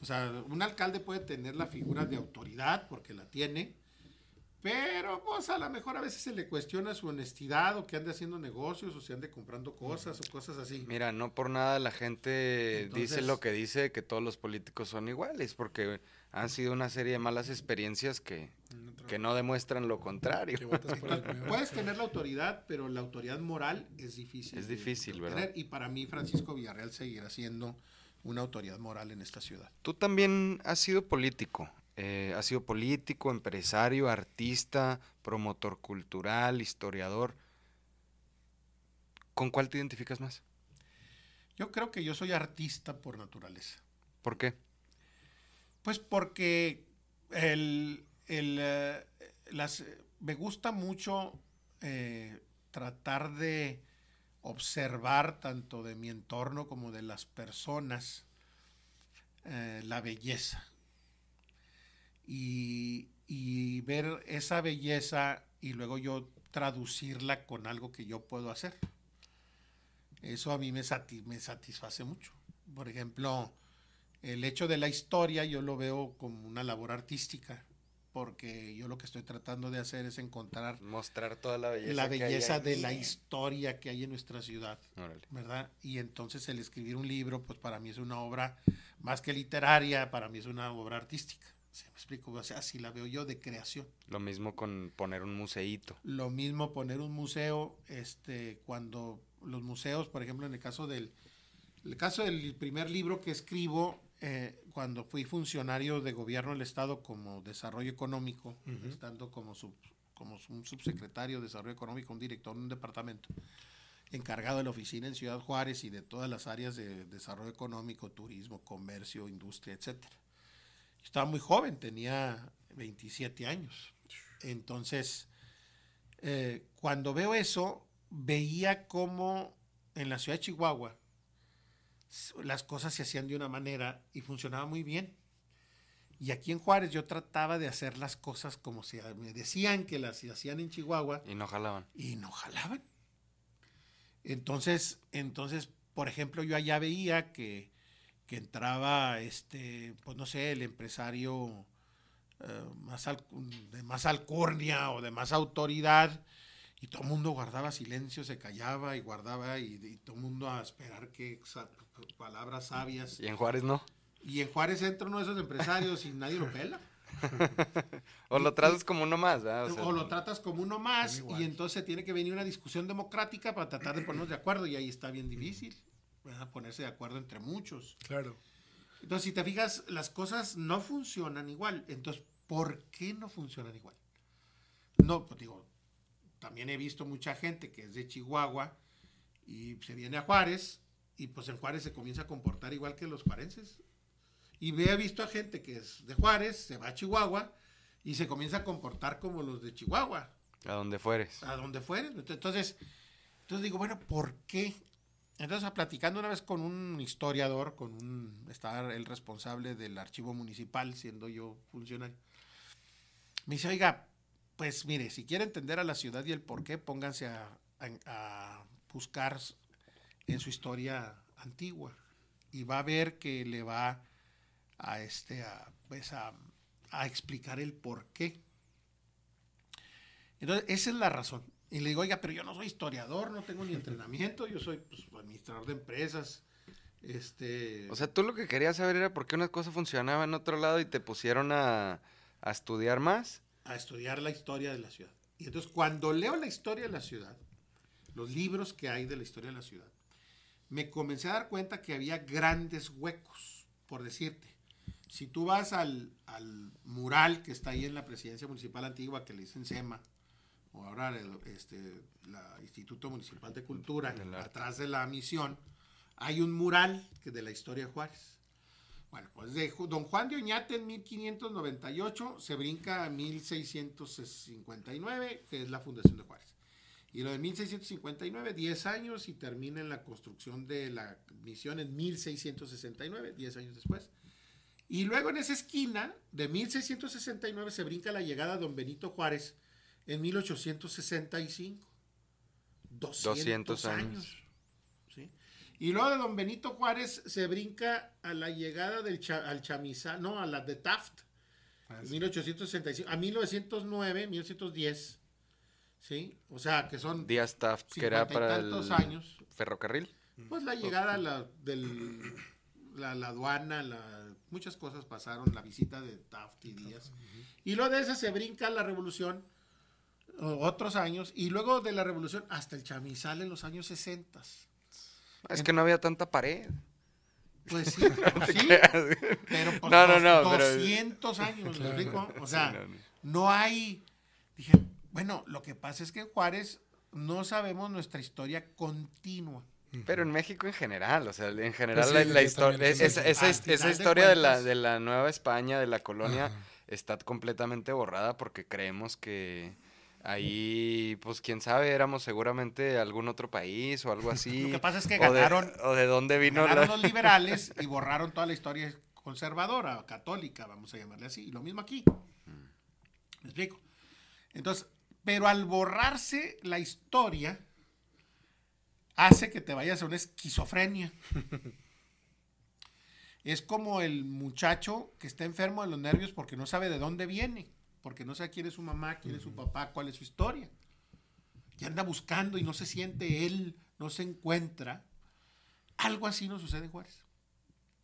O sea, un alcalde puede tener la figura de autoridad porque la tiene, pero pues a lo mejor a veces se le cuestiona su honestidad o que ande haciendo negocios o se ande comprando cosas o cosas así. Mira, no por nada la gente dice lo que dice, que todos los políticos son iguales, porque han sido una serie de malas experiencias que, que no demuestran lo contrario. Puedes tener la autoridad, pero la autoridad moral es difícil. Es de- difícil, de ¿verdad? tener, Y para mí, Francisco Villarreal seguirá siendo una autoridad moral en esta ciudad. Tú también has sido político. Eh, has sido político, empresario, artista, promotor cultural, historiador. ¿Con cuál te identificas más? Yo creo que yo soy artista por naturaleza. ¿Por qué? Pues porque el, el, eh, las, me gusta mucho eh, tratar de observar tanto de mi entorno como de las personas eh, la belleza y, y ver esa belleza y luego yo traducirla con algo que yo puedo hacer. Eso a mí me, sati- me satisface mucho. Por ejemplo, el hecho de la historia yo lo veo como una labor artística, porque yo lo que estoy tratando de hacer es encontrar Mostrar toda la belleza. la que hay belleza de la historia que hay en nuestra ciudad, Órale. ¿verdad? Y entonces el escribir un libro, pues para mí es una obra más que literaria, para mí es una obra artística. ¿Se me explico? O sea, así la veo yo de creación. Lo mismo con poner un museíto. Lo mismo poner un museo, este, cuando los museos, por ejemplo, en el caso del, el caso del primer libro que escribo, eh, cuando fui funcionario de gobierno del Estado como desarrollo económico, estando como, sub- como un subsecretario de Desarrollo Económico, un director de un departamento encargado de la oficina en Ciudad Juárez y de todas las áreas de desarrollo económico, turismo, comercio, industria, etcétera. Estaba muy joven, tenía 27 años. Entonces, eh, cuando veo eso, veía cómo en la ciudad de Chihuahua las cosas se hacían de una manera y funcionaba muy bien. Y aquí en Juárez yo trataba de hacer las cosas como se me decían que las hacían en Chihuahua. Y no jalaban. Y no jalaban. Entonces, entonces, por ejemplo, yo allá veía que, que entraba, este, pues no sé, el empresario eh, más de más alcurnia o de más autoridad, y todo el mundo guardaba silencio, se callaba y guardaba, y, todo el mundo a esperar que palabras sabias. Y en Juárez no. Y en Juárez entra uno de esos empresarios y nadie lo pela. o lo tratas como uno más, O, lo tratas como uno más y entonces tiene que venir una discusión democrática para tratar de ponernos de acuerdo y ahí está bien difícil, ponerse de acuerdo entre muchos. Claro. Entonces, si te fijas, las cosas no funcionan igual. Entonces, ¿por qué no funcionan igual? No, pues digo, también he visto mucha gente que es de Chihuahua y se viene a Juárez y pues en Juárez se comienza a comportar igual que los juarenses. Y he visto a gente que es de Juárez, se va a Chihuahua y se comienza a comportar como los de Chihuahua. A donde fueres. A donde fueres. Entonces, entonces digo, bueno, ¿por qué? Entonces, platicando una vez con un historiador, con un, estaba el responsable del archivo municipal, siendo yo funcionario, me dice, oiga, pues mire, si quiere entender a la ciudad y el por qué, pónganse a, a buscar en su historia antigua y va a ver que le va a, este, a, pues a, explicar el por qué. Entonces, esa es la razón. Y le digo, oiga, pero yo no soy historiador, no tengo ni entrenamiento, yo soy pues, administrador de empresas. Este... O sea, tú lo que querías saber era por qué una cosa funcionaba en otro lado y te pusieron a, a estudiar más. A estudiar la historia de la ciudad. Y entonces, cuando leo la historia de la ciudad, los libros que hay de la historia de la ciudad, me comencé a dar cuenta que había grandes huecos, por decirte. Si tú vas al, mural que está ahí en la presidencia municipal antigua, que le dicen SEMA, ahora el este, Instituto Municipal de Cultura, atrás de la misión, hay un mural que de la historia de Juárez. Bueno, pues de don Juan de Oñate en 1598 se brinca a 1659, que es la fundación de Juárez. Y lo de 1659, 10 años y termina en la construcción de la misión en 1669, 10 años después. Y luego en esa esquina de 1669 se brinca la llegada de don Benito Juárez en 1865. 200, años. Y luego de don Benito Juárez se brinca a la llegada del al chamizal, no, a la de Taft, ah, 1865, a 1909, 1910. ¿Sí? O sea, que son. Díaz Taft, que era para el años. ferrocarril. Pues la llegada la, del, la, la aduana, la muchas cosas pasaron, la visita de Taft y Díaz. Y luego de esa se brinca la revolución, otros años, y luego de la revolución hasta el chamizal en los años 60. Es que no había tanta pared. Pues sí, sí pero por no, no, no, 200 años, ¿me explico? O sea, no hay, dije, bueno, lo que pasa es que en Juárez no sabemos nuestra historia continua. Pero en México en general, o sea, en general pues la, historia, esa, esa, historia de, la, de la Nueva España, de la colonia, está completamente borrada porque creemos que ahí, pues quién sabe, éramos seguramente algún otro país o algo así. Lo que pasa es que ganaron, o de, dónde vino ganaron los liberales y borraron toda la historia conservadora, católica, vamos a llamarle así. Y lo mismo aquí. ¿Me explico? Entonces, pero al borrarse la historia, hace que te vayas a una esquizofrenia. es como el muchacho que está enfermo de los nervios porque no sabe de dónde viene, porque no sabe quién es su mamá, quién es su papá, cuál es su historia. Y anda buscando y no se siente él, no se encuentra. Algo así no sucede en Juárez.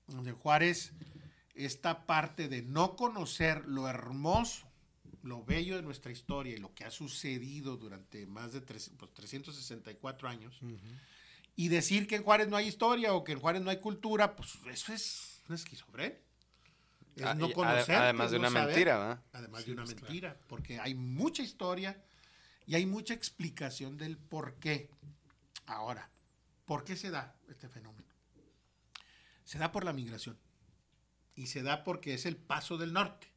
En Juárez, esta parte de no conocer lo hermoso, lo bello de nuestra historia y lo que ha sucedido durante más de 364 pues, años, y decir que en Juárez no hay historia o que en Juárez no hay cultura, pues eso es una esquizofrenia. Es Ah, no y ade- conocer. además de no una mentira, ¿verdad? Además Sí, de una pues, claro. mentira, porque hay mucha historia y hay mucha explicación del por qué. Ahora, ¿por qué se da este fenómeno? Se da por la migración y se da porque es el paso del norte.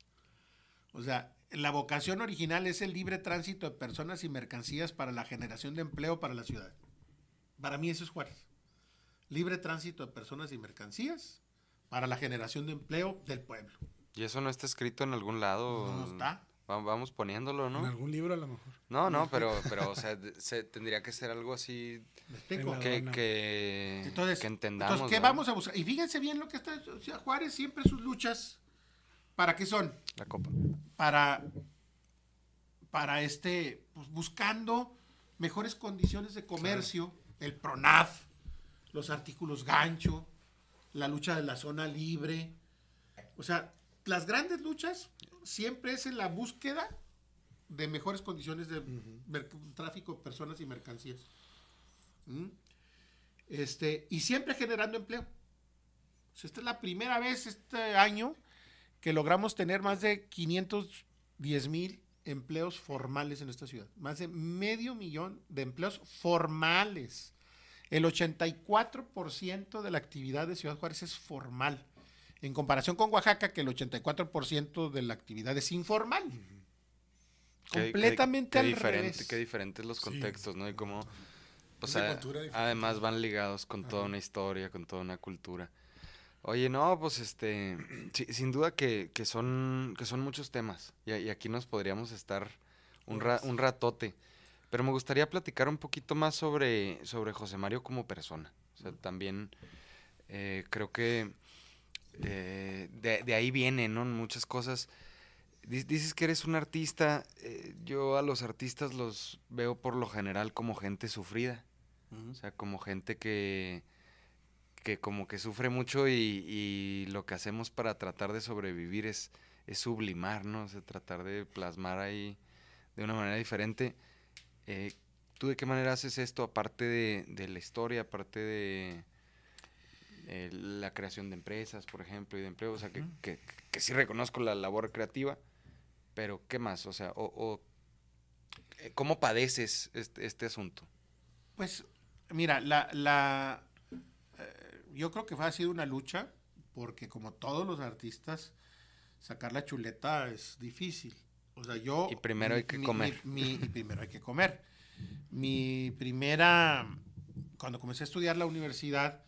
O sea, la vocación original es el libre tránsito de personas y mercancías para la generación de empleo para la ciudad. Para mí eso es Juárez. Libre tránsito de personas y mercancías para la generación de empleo del pueblo. ¿Y eso no está escrito en algún lado? No está. Va- Vamos poniéndolo, En ¿no? algún libro a lo mejor. No, no, pero, pero o sea, se, tendría que ser algo así ¿Me explico? En que, que, Entonces, que entendamos. entonces, ¿qué ¿no? vamos a buscar? Y fíjense bien lo que está o sea, Juárez siempre sus luchas. ¿Para qué son? La copa. Para, para este, pues, buscando mejores condiciones de comercio, el PRONAF, los artículos gancho, la lucha de la zona libre. O sea, las grandes luchas siempre es en la búsqueda de mejores condiciones de tráfico de personas y mercancías. ¿Mm? Este, y siempre generando empleo. O sea, esta es la primera vez este año que logramos tener más de 510 mil empleos formales en esta ciudad. Más de medio millón de empleos formales. El 84% de la actividad de Ciudad Juárez es formal. En comparación con Oaxaca, que el 84% de la actividad es informal. Qué- Completamente qué, al diferente, revés. Qué diferentes los Sí. contextos, ¿no? Y cómo, pues, a- además van ligados con toda una historia, con toda una cultura. Oye, no, pues, este, sí, sin duda que, que son, que son muchos temas. Y, y aquí nos podríamos estar un, ra- un ratote. Pero me gustaría platicar un poquito más sobre, sobre José Mario como persona. O sea, también eh, creo que eh, de, de ahí vienen, ¿no? Muchas cosas. Di- Dices que eres un artista. eh, yo a los artistas los veo por lo general como gente sufrida. O sea, como gente que, que como que sufre mucho y, y lo que hacemos para tratar de sobrevivir es, es sublimar, ¿no? O sea, tratar de plasmar ahí de una manera diferente. Eh, ¿Tú de qué manera haces esto aparte de, de la historia, aparte de eh, la creación de empresas, por ejemplo, y de empleo? O sea, que, que, que sí reconozco la labor creativa, pero ¿qué más? O sea, o, o, eh, ¿cómo padeces este, este asunto? Pues, mira, la, la eh, yo creo que fue, ha sido una lucha, porque como todos los artistas, sacar la chuleta es difícil. O sea, yo... Y primero hay que comer. mi- y primero hay que comer. Mi primera... Cuando comencé a estudiar la universidad,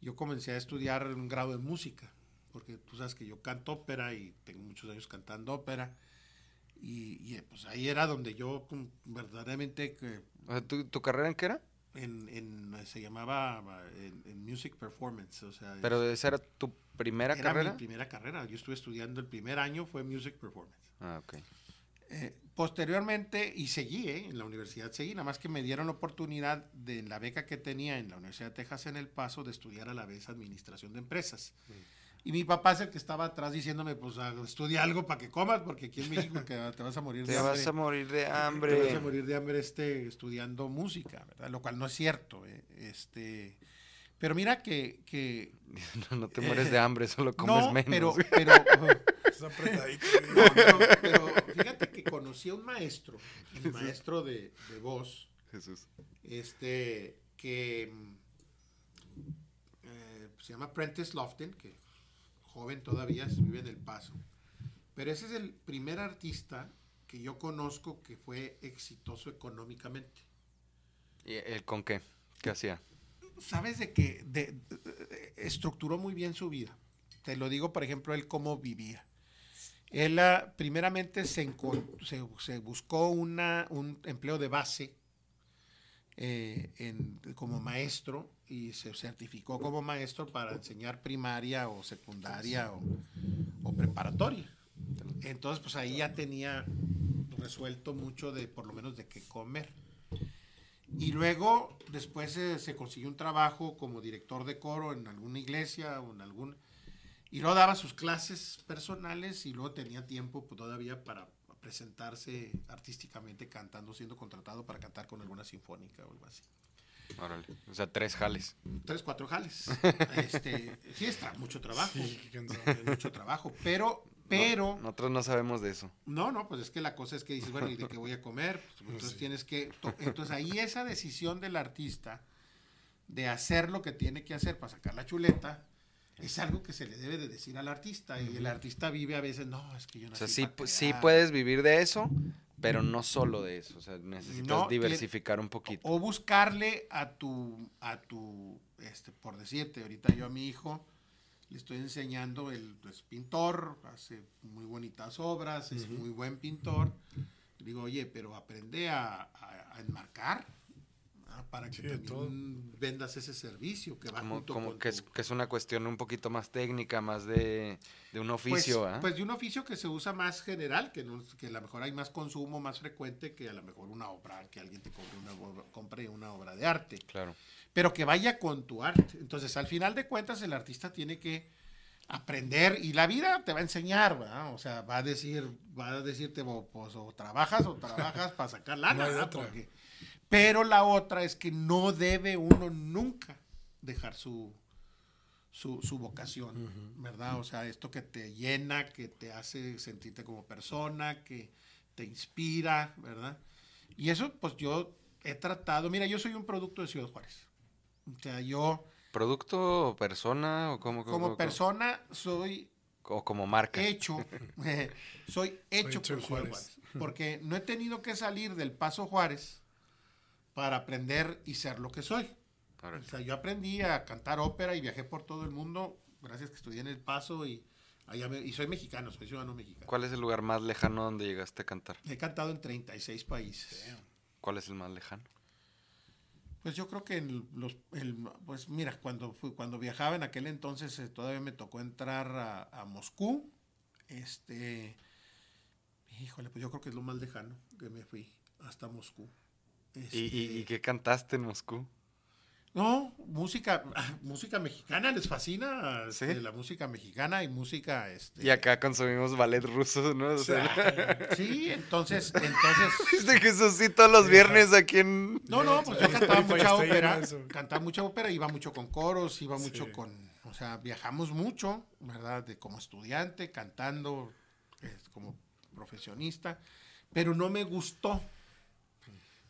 yo comencé a estudiar un grado de música, porque tú sabes que yo canto ópera y tengo muchos años cantando ópera. Y, y, pues ahí era donde yo verdaderamente que O sea, ¿tu, tu carrera en qué era? en, en- se llamaba en, en music performance, o sea, Pero esa era tu primera era carrera. mi primera carrera. Yo estuve estudiando el primer año fue music performance. Ah, ok. Eh, posteriormente, y seguí eh, en la universidad, seguí, nada más que me dieron la oportunidad de en la beca que tenía en la Universidad de Texas en El Paso de estudiar a la vez administración de empresas. Y mi papá es el que estaba atrás diciéndome, pues ah, estudia algo para que comas, porque aquí en México que te vas a morir de Te hambre. vas a morir de Te vas a hambre. morir de hambre este, estudiando música, ¿verdad? Lo cual no es cierto. eh, Este, pero mira que, que No, no te mueres de hambre, solo comes no, menos. pero, pero, Está apretadito. no, no, pero fíjate que conocí a un maestro, un maestro de, de voz, Jesús. este, que eh, se llama Prentice Lofton, que joven todavía, vive en El Paso. Pero ese es el primer artista que yo conozco que fue exitoso económicamente. ¿Y él con qué? ¿Qué hacía? sabes de que de- de- estructuró muy bien su vida. Te lo digo, por ejemplo, él cómo vivía. Él ah, primeramente se, buscó un empleo de base eh, como maestro y se certificó como maestro para enseñar primaria o secundaria o, o preparatoria. Entonces, pues ahí ya tenía resuelto mucho de, por lo menos, de qué comer. Y luego, después eh, se consiguió un trabajo como director de coro en alguna iglesia o en algún... Y luego daba sus clases personales y luego tenía tiempo pues, todavía para presentarse artísticamente cantando, siendo contratado para cantar con alguna sinfónica o algo así. Órale. O sea, tres jales. Tres, cuatro jales. este, sí, está mucho trabajo. Sí, mucho trabajo. Pero, pero. Nosotros no sabemos de eso. No, no, pues es que la cosa es que dices, bueno, ¿y de qué voy a comer? Pues, entonces tienes que. to- Entonces ahí esa decisión del artista de hacer lo que tiene que hacer para sacar la chuleta es algo que se le debe de decir al artista. Y el artista vive a veces, no, es que yo no O sea, sí, sí puedes vivir de eso, pero no solo de eso. O sea, necesitas No, diversificar un poquito. O buscarle a tu, a tu, este, por decirte, ahorita yo a mi hijo le estoy enseñando, él es pintor, hace muy bonitas obras, es muy buen pintor. Digo, oye, pero aprende a, a- a enmarcar ah, para que Sí, vendas ese servicio que va Como, junto como con que, es, tu- que es una cuestión un poquito más técnica, más de, de un pues, oficio, ¿ah? pues de un oficio que se usa más general, que, no, que a lo mejor hay más consumo, más frecuente que a lo mejor una obra, que alguien te compre una, obra- compre una obra de arte. Claro. pero que vaya con tu arte. Entonces, al final de cuentas, el artista tiene que aprender y la vida te va a enseñar, ¿verdad? O sea, va a decir, va a decirte, o, pues, o trabajas o trabajas para sacar lana, No pero la otra es que no debe uno nunca dejar su, su, su vocación, ¿verdad? O sea, esto que te llena, que te hace sentirte como persona, que te inspira, ¿verdad? Y eso, pues yo he tratado, mira, yo soy un producto de Ciudad Juárez. O sea, yo ¿Producto o persona o cómo? como persona soy O como marca. hecho, soy hecho hecho por Juárez. Juárez. Porque no he tenido que salir del Paso Juárez para aprender y ser lo que soy. O sea, yo aprendí a cantar ópera y viajé por todo el mundo, gracias que estudié en El Paso y, allá me- y soy mexicano, soy ciudadano mexicano. ¿Cuál es el lugar más lejano donde llegaste a cantar? He cantado en 36 países. ¿Cuál es el más lejano? Pues yo creo que en los, el- pues mira, cuando fui, cuando viajaba en aquel entonces eh, todavía me tocó entrar a, a Moscú, este, híjole, pues yo creo que es lo más lejano que me fui hasta Moscú. ¿Y, y, Este, y qué cantaste en Moscú? No, música, música mexicana, les fascina ¿Sí? este, la música mexicana y música, este, Y acá consumimos ballet ruso, ¿no? O sea, sí, entonces, entonces, Viste que eso sí todos los viernes aquí en... No, no, pues yo cantaba mucha ópera, de cantaba mucha ópera, iba mucho con coros, iba mucho Sí. con, o sea, viajamos mucho, ¿verdad? De como estudiante, cantando, eh, como profesionista, pero no me gustó.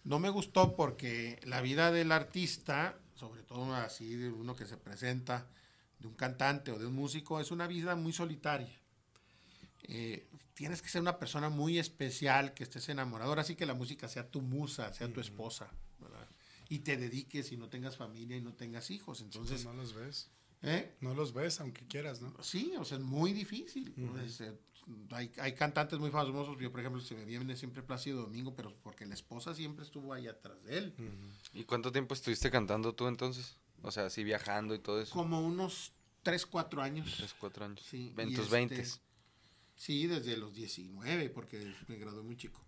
No me gustó porque la vida del artista, sobre todo así de uno que se presenta, de un cantante o de un músico, es una vida muy solitaria. Eh, tienes que ser una persona muy especial, que estés enamorado. Ahora sí que la música sea tu musa, sea tu esposa, ¿verdad? Y te dediques y no tengas familia y no tengas hijos. Entonces, no los ves. ¿eh? No los ves, aunque quieras, ¿no? Sí, o sea, es muy difícil. Pues, eh, hay, hay cantantes muy famosos, yo por ejemplo, se me viene siempre Plácido Domingo, pero porque la esposa siempre estuvo ahí atrás de él. ¿Y cuánto tiempo estuviste cantando tú entonces? O sea, así viajando y todo eso. Como unos 3, 4 años. Tres, cuatro años. Sí, En tus este, veintes. Sí, desde los 19, porque me gradué muy chico.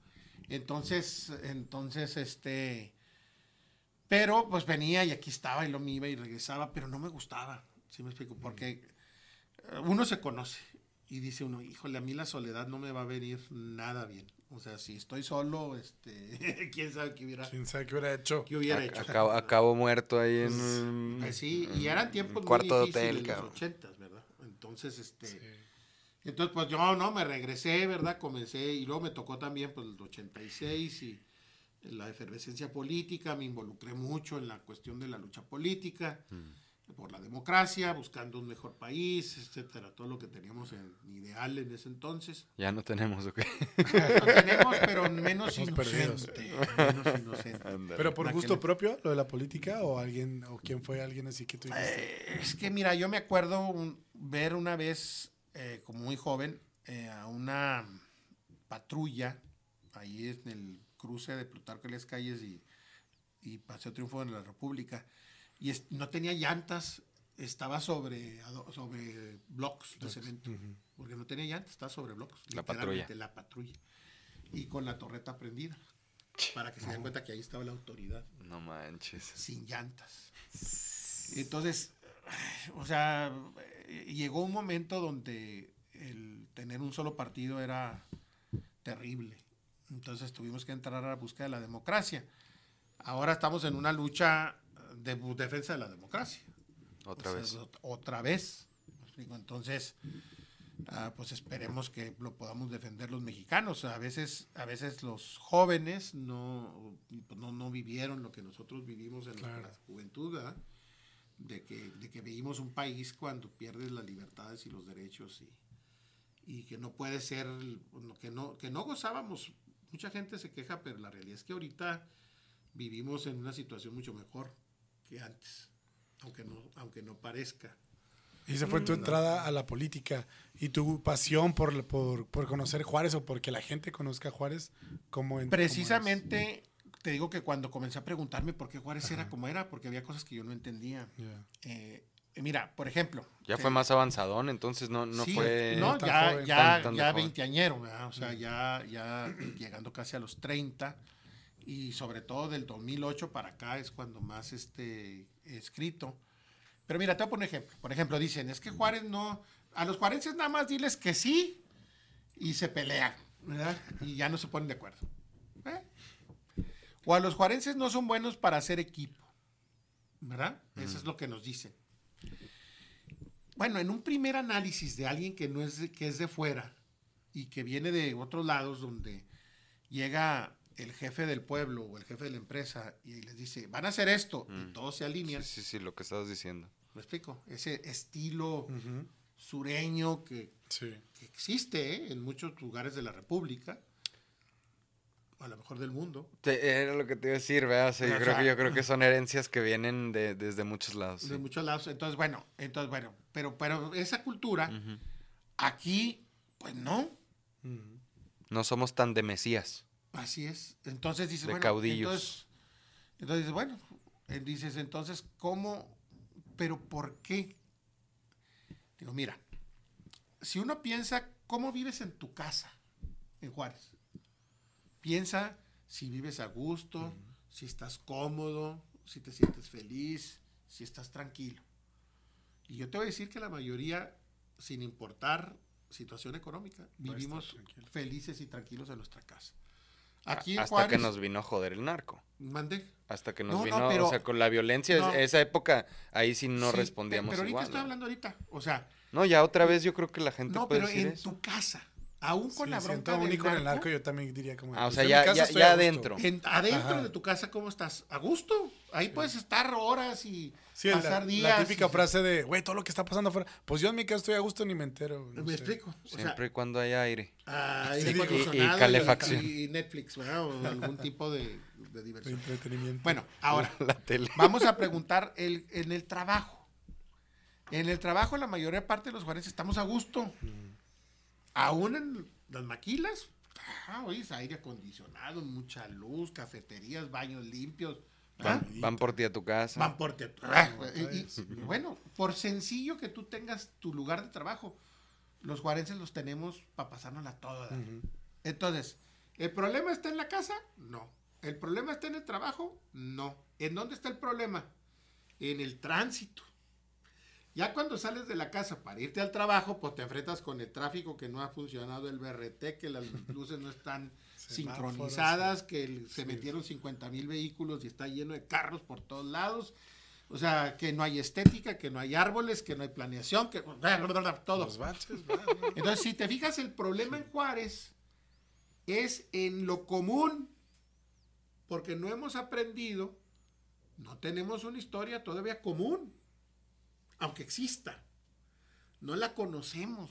Entonces, entonces, este, pero pues venía y aquí estaba y lo me iba y regresaba, pero no me gustaba, ¿sí me explico? Porque eh, uno se conoce y dice uno, híjole, a mí la soledad no me va a venir nada bien. O sea, si estoy solo, este, quién sabe qué hubiera, ¿Quién sabe qué hubiera hecho? qué hubiera hecho. Acabo, acabo muerto ahí en un... Pues sí, y eran tiempos muy cuarto de difíciles, hotel, los cabrón. ochentas, ¿verdad? Entonces, este, Sí. entonces, pues yo, no, me regresé, ¿verdad? Comencé y luego me tocó también, pues, el 86 y la efervescencia política, me involucré mucho en la cuestión de la lucha política, por la democracia, buscando un mejor país, etcétera, todo lo que teníamos en ideal en ese entonces. Ya no tenemos, ¿ok? Lo tenemos, pero menos inocente. Menos inocente. ¿Pero por gusto propio, lo de la política? ¿O alguien, o quién fue alguien así que tú dijiste? Eh, es que mira, yo me acuerdo un- ver una vez, eh, como muy joven, eh, a una patrulla ahí en el cruce de Plutarco y las calles y, y Paseo Triunfo de la República. Y es- no tenía llantas, estaba sobre, sobre blocks de cemento. Porque no tenía llantas, estaba sobre blocos. La patrulla. La patrulla. Y con la torreta prendida. Para que se den cuenta que ahí estaba la autoridad No manches. sin llantas. Entonces, o sea, llegó un momento donde el tener un solo partido era terrible. Entonces tuvimos que entrar a la búsqueda de la democracia. Ahora estamos en una lucha de defensa de la democracia. Otra O sea, vez. ot- otra vez. Entonces, ah, pues esperemos que lo podamos defender los mexicanos. A veces, a veces los jóvenes no, pues no, no vivieron lo que nosotros vivimos en Claro. nuestra juventud, ¿verdad? De que, de que vivimos un país cuando pierdes las libertades y los derechos y, y que no puede ser, que no, que no gozábamos. Mucha gente se queja, pero la realidad es que ahorita vivimos en una situación mucho mejor que antes, aunque no, aunque no parezca. Y esa fue tu entrada a la política y tu pasión por, por, por conocer Juárez o porque la gente conozca a Juárez como en Precisamente te digo que cuando comencé a preguntarme por qué Juárez era como era, porque había cosas que yo no entendía. Eh, mira, por ejemplo. Ya te- fue más avanzadón, entonces no, no sí, fue... No, tan ya, joven. ya, Tan- tan de ya veinteañero, ¿verdad? o sea, ya, ya llegando casi a los 30 y sobre todo del 2008 para acá es cuando más este, he escrito. Pero mira, te voy a poner un ejemplo. Por ejemplo, dicen, es que Juárez no, a los juarenses nada más diles que sí y se pelean, ¿verdad? Y ya no se ponen de acuerdo. ¿eh? O a los juarenses no son buenos para hacer equipo, ¿verdad? Eso es lo que nos dicen. Bueno, en un primer análisis de alguien que no es de, que es de fuera y que viene de otros lados donde llega el jefe del pueblo o el jefe de la empresa y les dice, van a hacer esto, y todos se alinean. Sí, sí, sí, lo que estabas diciendo. ¿Me explico? Ese estilo sureño que, Sí. que existe ¿eh? en muchos lugares de la República, o a lo mejor del mundo. Te- era lo que te iba a decir, ¿verdad? O sea, yo, O creo que, yo creo que son herencias que vienen de, desde muchos lados. de sí. muchos lados. Entonces, bueno, entonces, bueno, pero, pero esa cultura, aquí, pues no. No somos tan de mesías. Así es. Entonces dices, De bueno, caudillos. Entonces, entonces dices, bueno, dices, entonces, ¿cómo? ¿Pero por qué? Digo, mira, si uno piensa, ¿cómo vives en tu casa en Juárez? Piensa si vives a gusto, si estás cómodo, si te sientes feliz, si estás tranquilo. Y yo te voy a decir que la mayoría, sin importar situación económica, vivimos felices y tranquilos en nuestra casa. Aquí en Hasta Juárez, que nos vino a joder el narco. mandé. Hasta que nos No, no, vino, pero- o sea, con la violencia, no. esa época, ahí sí no Sí, respondíamos Pero ahorita igual. estoy ¿no? hablando ahorita. O sea, No, ya otra vez yo creo que la gente no, puede pero decir en eso. tu casa. Aún con Sí, la siento bronca del único en el narco, narco, yo también diría como... Ah, o sea, ya, ya, estoy ya adentro. en- adentro Ajá. de tu casa, ¿cómo estás? A gusto. Ahí puedes estar horas y Sí, la, pasar la días. típica y- frase de, güey, todo lo que está pasando afuera. Pues yo en mi casa estoy a gusto ni me entero. no Me sé. explico. O sea, Siempre y cuando haya aire. ah, Sí, y- y acondicionado calefacción. Y, Netflix, ¿verdad? O algún tipo de, de De diversión. entretenimiento. Bueno, ahora, La tele. vamos a preguntar el, en el trabajo. En el trabajo, la mayoría parte de los juarenses estamos a gusto. Aún en las maquilas, ah, oye, es aire acondicionado, mucha luz, cafeterías, baños limpios. ¿Verdad? Van, van por ti a tu casa. Van por ti. Ah, y- y- bueno, por sencillo que tú tengas tu lugar de trabajo, los juarenses los tenemos para pasárnosla toda. Entonces, ¿el problema está en la casa? No. ¿El problema está en el trabajo? No. ¿En dónde está el problema? En el tránsito. Ya cuando sales de la casa para irte al trabajo, pues te enfrentas con el tráfico que no ha funcionado el BRT, que las luces no están sincronizadas, que se metieron 50 mil vehículos y está lleno de carros por todos lados. O sea, que no hay estética, que no hay árboles, que no hay planeación, que todo. Los baches. Entonces, si te fijas, el problema en Juárez es en lo común, porque no hemos aprendido, no tenemos una historia todavía común, aunque exista, no la conocemos.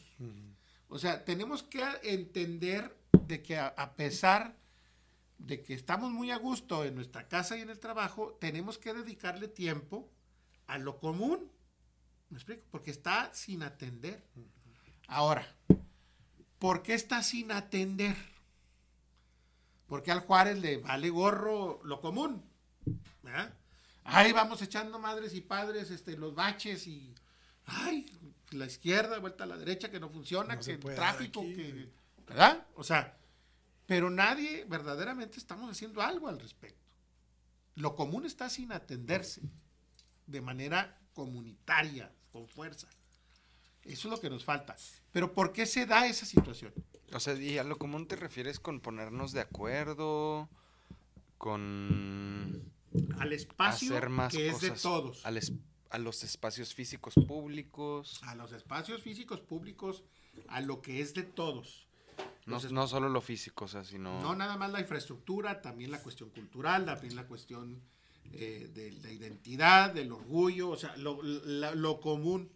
O sea, tenemos que entender de que a, a pesar de que estamos muy a gusto en nuestra casa y en el trabajo, tenemos que dedicarle tiempo a lo común. ¿Me explico? Porque está sin atender. Ahora, ¿por qué está sin atender? Porque al Juárez le vale gorro lo común. ¿verdad? Ahí vamos echando madres y padres este, los baches y. Ay, la izquierda, vuelta a la derecha que no funciona, No que el tráfico, que. ¿Verdad? O sea, pero nadie verdaderamente estamos haciendo algo al respecto. Lo común está sin atenderse de manera comunitaria, con fuerza. Eso es lo que nos falta. Pero ¿por qué se da esa situación? O sea, ¿y a lo común te refieres con ponernos de acuerdo? Con... al espacio hacer más que es cosas de todos. al es- a los espacios físicos públicos. A los espacios físicos públicos, a lo que es de todos. No, Entonces, no solo lo físico, o sea, sino... No nada más la infraestructura, también la cuestión cultural, también la cuestión eh, de la identidad, del orgullo, o sea, lo, la- lo común,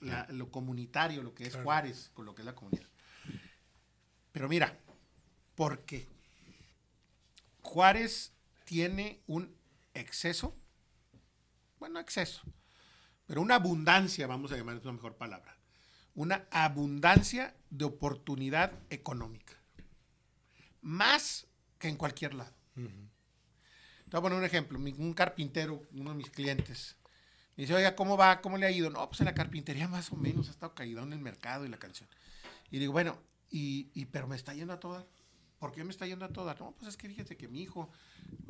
la- lo comunitario, lo que es Claro. Juárez, con lo que es la comunidad. Pero mira, ¿por qué? Juárez tiene un exceso, bueno, exceso, pero una abundancia, vamos a llamar es una mejor palabra, una abundancia de oportunidad económica más que en cualquier lado. Te voy a poner un ejemplo. Un carpintero, uno de mis clientes, me dice, oiga, ¿cómo va? ¿Cómo le ha ido? No, pues en la carpintería más o menos ha estado caído en el mercado y la canción. Y digo, bueno, y, y- pero me está yendo a toda. ¿Por qué me está yendo a toda? No, pues es que fíjese que mi hijo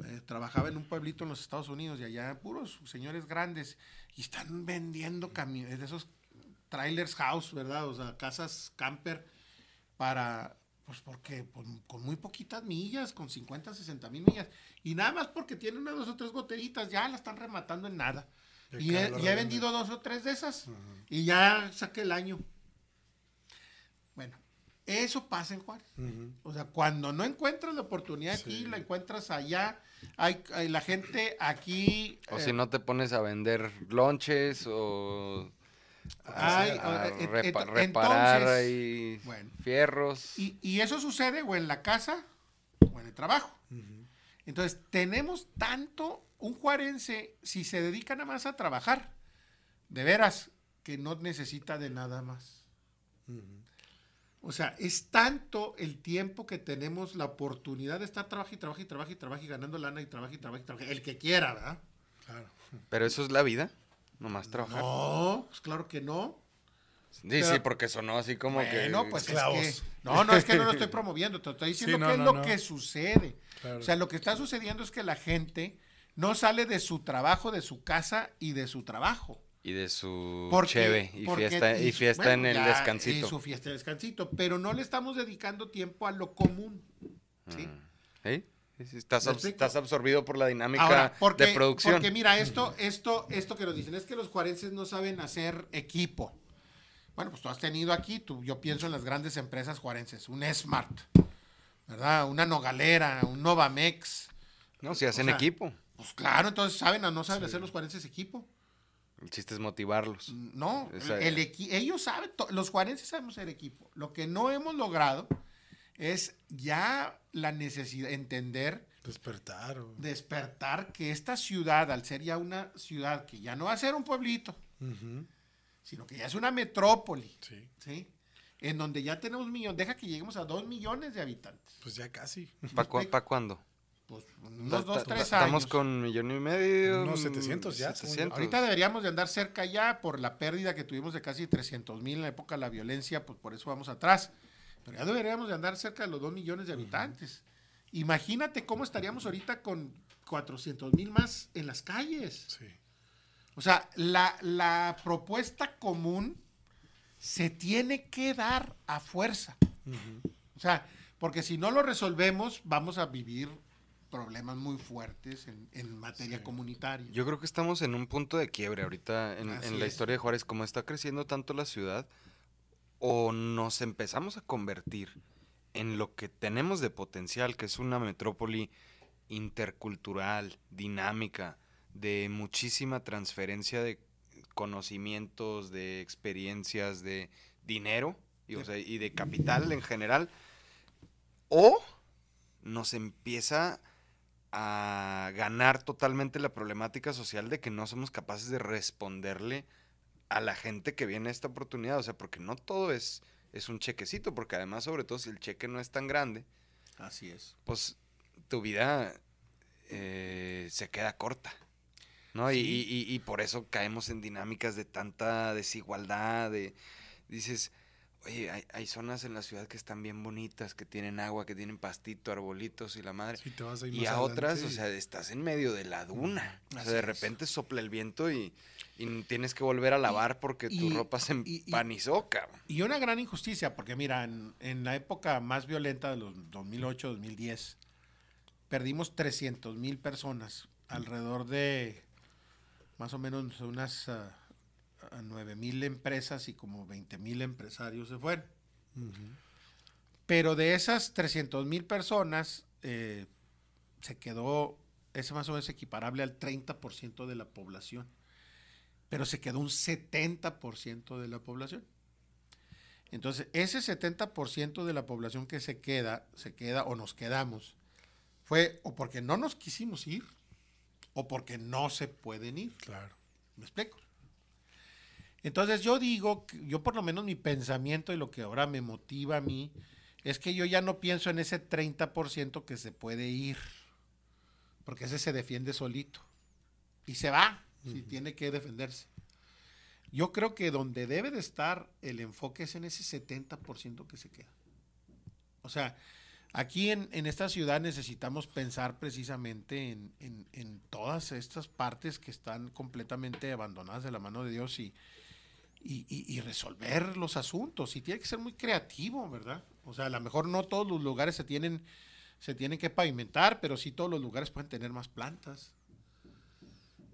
eh, trabajaba en un pueblito en los Estados Unidos y allá puros señores grandes y están vendiendo camiones de esos trailers house, ¿verdad? O sea, casas camper para, pues porque pues, con muy poquitas millas, con 50, 60 mil millas, y nada más porque tiene una, dos o tres botellitas, ya la están rematando en nada. Y he, y vendido dos o tres de esas, y ya saqué el año. Bueno, eso pasa en Juárez. O sea, cuando no encuentras la oportunidad aquí, Sí. la encuentras allá. Hay, hay la gente aquí. O eh, si no te pones a vender lonches o Ay, a eh, repa- reparar entonces, ahí bueno. fierros. Y, y eso sucede o en la casa o en el trabajo. Entonces, tenemos tanto, un juarense, si se dedica nada más a trabajar, de veras, que no necesita de nada más. O sea, es tanto el tiempo que tenemos la oportunidad de estar trabajando y trabajando y trabajando y trabajando y ganando lana y trabajando y trabajando y trabajando. El que quiera, ¿verdad? Claro. Pero eso es la vida, nomás trabajar. No, pues claro que no. Sí, pero- sí, porque sonó así como Bueno, que... pues es Esclavos. que- no, no, es que no lo estoy promoviendo, te estoy diciendo Sí, no, que es no, lo no. que sucede. Claro. O sea, lo que está sucediendo es que la gente no sale de su trabajo, de su casa y de su trabajo. Y de su Porque- cheve y porque- fiesta, y su- fiesta bueno, en el ya, descansito. Y su fiesta de descansito, pero no le estamos dedicando tiempo a lo común. ¿sí? ¿Sí? Estás, estás absorbido por la dinámica Ahora, porque, de producción. porque mira, esto, esto, esto que nos dicen es que los juarenses no saben hacer equipo. Bueno, pues tú has tenido aquí, tú, yo pienso en las grandes empresas juarenses, un Smart, ¿verdad? Una Nogalera, un Novamex. no, si hacen sea, equipo. Pues claro, entonces saben o no saben hacer los juarenses equipo. El chiste es motivarlos. No, Esa- el ellos saben, los juarenses sabemos ser equipo. Lo que no hemos logrado es ya la necesidad, entender Despertar. o- despertar que esta ciudad, al ser ya una ciudad que ya no va a ser un pueblito, sino que ya es una metrópoli, Sí, ¿sí? En donde ya tenemos un millón, deja que lleguemos a dos millones de habitantes. pues ya casi. ¿Para cuándo? Pues unos dos, tres Estamos años. con millón y medio. Unos 700 ya, según yo. 700. Ahorita deberíamos de andar cerca ya por la pérdida que tuvimos de casi 300 mil en la época de la violencia, pues por eso vamos atrás. Pero ya deberíamos de andar cerca de los 2 millones de habitantes. Imagínate cómo estaríamos ahorita con 400 mil más en las calles. Sí. O sea, la, la propuesta común se tiene que dar a fuerza. O sea, porque si no lo resolvemos, vamos a vivir problemas muy fuertes en, en materia comunitaria. Yo creo que estamos en un punto de quiebre ahorita en, en la historia de Juárez. Como está creciendo tanto la ciudad, o nos empezamos a convertir en lo que tenemos de potencial, que es una metrópoli intercultural, dinámica, de muchísima transferencia de conocimientos, de experiencias, de dinero y, o sea, y de capital en general, o nos empieza a ganar totalmente la problemática social de que no somos capaces de responderle a la gente que viene a esta oportunidad. O sea, porque no todo es, es un chequecito, porque además, sobre todo, si el cheque no es tan grande, Así es. pues tu vida eh, se queda corta. ¿No? Y, Sí. y- y- y por eso caemos en dinámicas de tanta desigualdad. De, dices, oye, hay, hay zonas en la ciudad que están bien bonitas, que tienen agua, que tienen pastito, arbolitos y la madre. Sí, te vas a ir Y a otras, o sea, estás en medio de la duna. O sea, de es. repente sopla el viento y, y tienes que volver a lavar porque tu ropa se empanizó, cabrón. Y una gran injusticia, porque mira, en, en la época más violenta de los 2008-2010, perdimos 300 mil personas alrededor de más o menos unas uh, a 9 mil empresas y como 20 mil empresarios se fueron. Pero de esas 300 mil personas, eh, se quedó, ese más o menos equiparable al 30% de la población. Pero se quedó un 70% de la población. Entonces, ese 70% de la población que se queda, se queda o nos quedamos, fue o porque no nos quisimos ir o porque no se pueden ir. Claro. ¿Me explico? Entonces yo digo, yo por lo menos mi pensamiento y lo que ahora me motiva a mí es que yo ya no pienso en ese 30% que se puede ir, porque ese se defiende solito y se va si tiene que defenderse. Yo creo que donde debe de estar el enfoque es en ese 70% que se queda. O sea, aquí en, en, esta ciudad necesitamos pensar precisamente en, en, en, todas estas partes que están completamente abandonadas de la mano de Dios y, y, y, y, resolver los asuntos. Y tiene que ser muy creativo, ¿verdad? O sea, a lo mejor no todos los lugares se tienen, se tienen que pavimentar, pero sí todos los lugares pueden tener más plantas.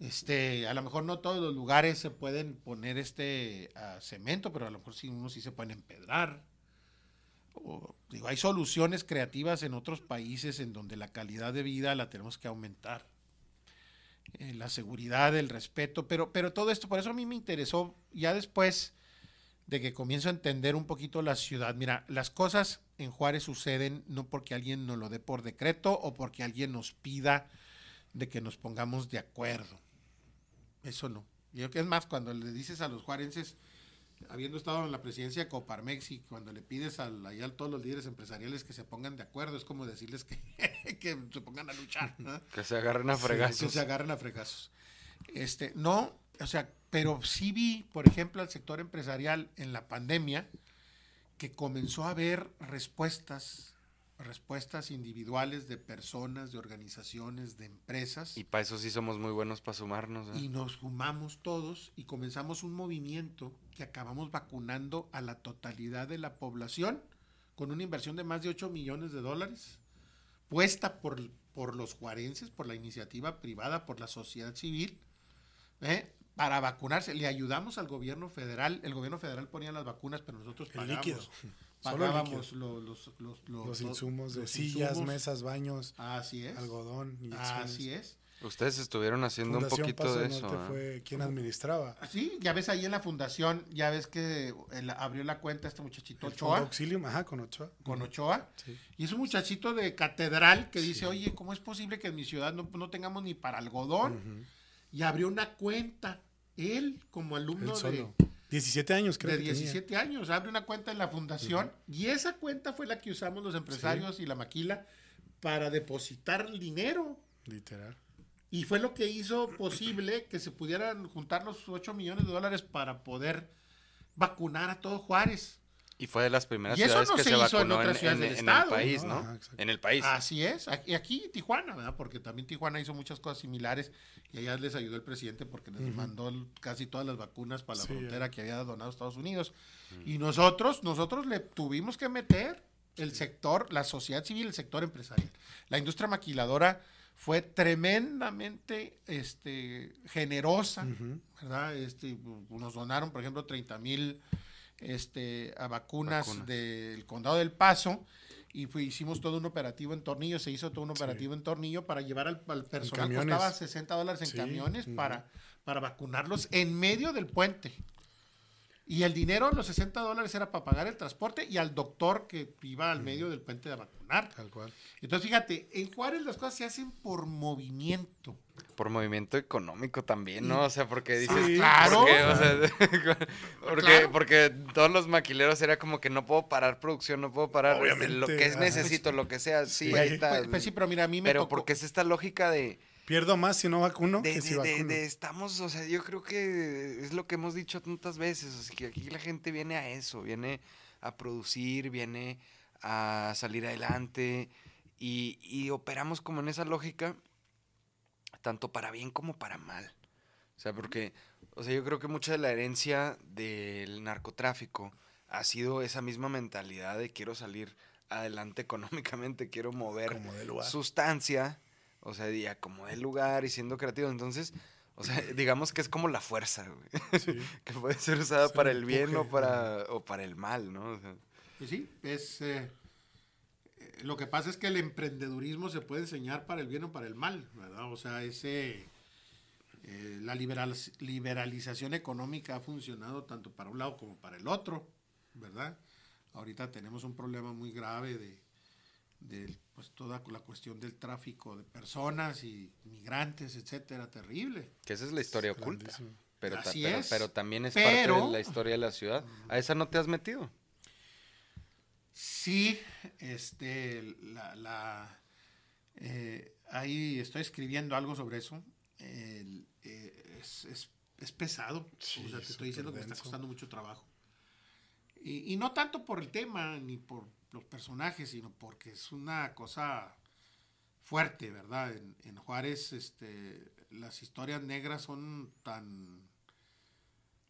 Este, a lo mejor no todos los lugares se pueden poner este uh, cemento, pero a lo mejor sí unos sí se pueden empedrar. O, digo, hay soluciones creativas en otros países en donde la calidad de vida la tenemos que aumentar. Eh, la seguridad, el respeto, pero, pero todo esto, por eso a mí me interesó ya después de que comienzo a entender un poquito la ciudad. Mira, las cosas en Juárez suceden no porque alguien nos lo dé por decreto o porque alguien nos pida de que nos pongamos de acuerdo. Eso no. Yo creo que es más, cuando le dices a los juarenses, habiendo estado en la presidencia de Coparmex y cuando le pides a, allá a todos los líderes empresariales que se pongan de acuerdo, es como decirles que, que se pongan a luchar. ¿no? Que se agarren a fregazos. Sí, que se agarren a fregazos. Este, no, o sea, pero sí vi, por ejemplo, al sector empresarial en la pandemia que comenzó a haber respuestas respuestas individuales de personas, de organizaciones, de empresas. Y para eso sí somos muy buenos para sumarnos. ¿eh? Y nos sumamos todos y comenzamos un movimiento que acabamos vacunando a la totalidad de la población con una inversión de más de 8 millones de dólares, puesta por, por los juarenses, por la iniciativa privada, por la sociedad civil, ¿eh? para vacunarse. Le ayudamos al gobierno federal. El gobierno federal ponía las vacunas, pero nosotros pagamos. El líquido pagábamos los, los, los, los, insumos de sillas, insumos. mesas, baños, así es. algodón. Y así es. Ustedes estuvieron haciendo Fundación un poquito Paso de eso. Norte fue quien administraba. Sí, ya ves ahí en la fundación, ya ves que el, abrió la cuenta este muchachito El Ochoa. Auxilium, ajá, con Ochoa. Con Ochoa. Sí. Y es un muchachito de catedral que dice, sí. oye, ¿cómo es posible que en mi ciudad no, no tengamos ni para algodón? Uh -huh. Y abrió una cuenta, él como alumno él solo. de 17 años, creo. De 17 tenía. años. Abre una cuenta en la fundación uh -huh. y esa cuenta fue la que usamos los empresarios sí. y la maquila para depositar dinero. Literal. Y fue lo que hizo posible que se pudieran juntar los 8 millones de dólares para poder vacunar a todo Juárez. Y fue de las primeras ciudades no que se, se vacunó en, en, en, en estado, el país, ¿no? ¿no? en el país. Así es. Aquí, aquí Tijuana, ¿verdad? Porque también Tijuana hizo muchas cosas similares y allá les ayudó el presidente porque les uh -huh. mandó casi todas las vacunas para la sí, frontera yeah. que había donado Estados Unidos. Uh -huh. Y nosotros, nosotros le tuvimos que meter el sector, la sociedad civil, el sector empresarial. La industria maquiladora fue tremendamente este, generosa, uh -huh. ¿verdad? Este, nos donaron, por ejemplo, 30 mil este, a vacunas, vacunas, del condado del Paso y fue, hicimos todo un operativo en Tornillo, se hizo todo un operativo sí. en Tornillo para llevar al, al personal, costaba 60 dólares en sí. camiones para, para vacunarlos en medio del puente. Y el dinero, los 60 dólares, era para pagar el transporte y al doctor que iba al medio del puente a vacunar. Tal cual. Entonces, fíjate, en Juárez las cosas se hacen por movimiento. Por movimiento económico también, ¿no? O sea, porque dices, sí, claro. Porque, o sea, porque, claro. porque, todos los maquileros era como que no puedo parar producción, no puedo parar Obviamente, lo que es necesito, lo que sea, sí, pues, ahí está. Pues, pues, sí, pero mira, a mí me Pero tocó. porque es esta lógica de Pierdo más si no vacuno de, que si vacuno. De, estamos, o sea, yo creo que es lo que hemos dicho tantas veces, o sea, que aquí la gente viene a eso, viene a producir, viene a salir adelante y, y operamos como en esa lógica, tanto para bien como para mal. O sea, porque, o sea, yo creo que mucha de la herencia del narcotráfico ha sido esa misma mentalidad de quiero salir adelante económicamente, quiero mover sustancia O sea, y acomodé el lugar y siendo creativo. Entonces, o sea, digamos que es como la fuerza, güey. Sí. que puede ser usada Es para el bien o para, o para el mal, ¿no? O sea, Y sí, es... eh, lo que pasa es que el emprendedurismo se puede enseñar para el bien o para el mal, ¿verdad? O sea, ese... eh, la liberal- liberalización económica ha funcionado tanto para un lado como para el otro, ¿verdad? Ahorita tenemos un problema muy grave de, de, pues, toda la cuestión del tráfico de personas y migrantes, etcétera, terrible. que esa es la historia oculta. Grandísimo. Pero, ta- Así pero, es. pero también es Pero- parte de la historia de la ciudad. ¿A esa no te has metido? Sí, este, la, la, eh, ahí estoy escribiendo algo sobre eso. El, eh, es, es- es pesado, Sí, o sea, te estoy diciendo que me está costando mucho trabajo. Y, y no tanto por el tema ni por los personajes, sino porque es una cosa fuerte, ¿verdad? En, en Juárez, este, las historias negras son tan,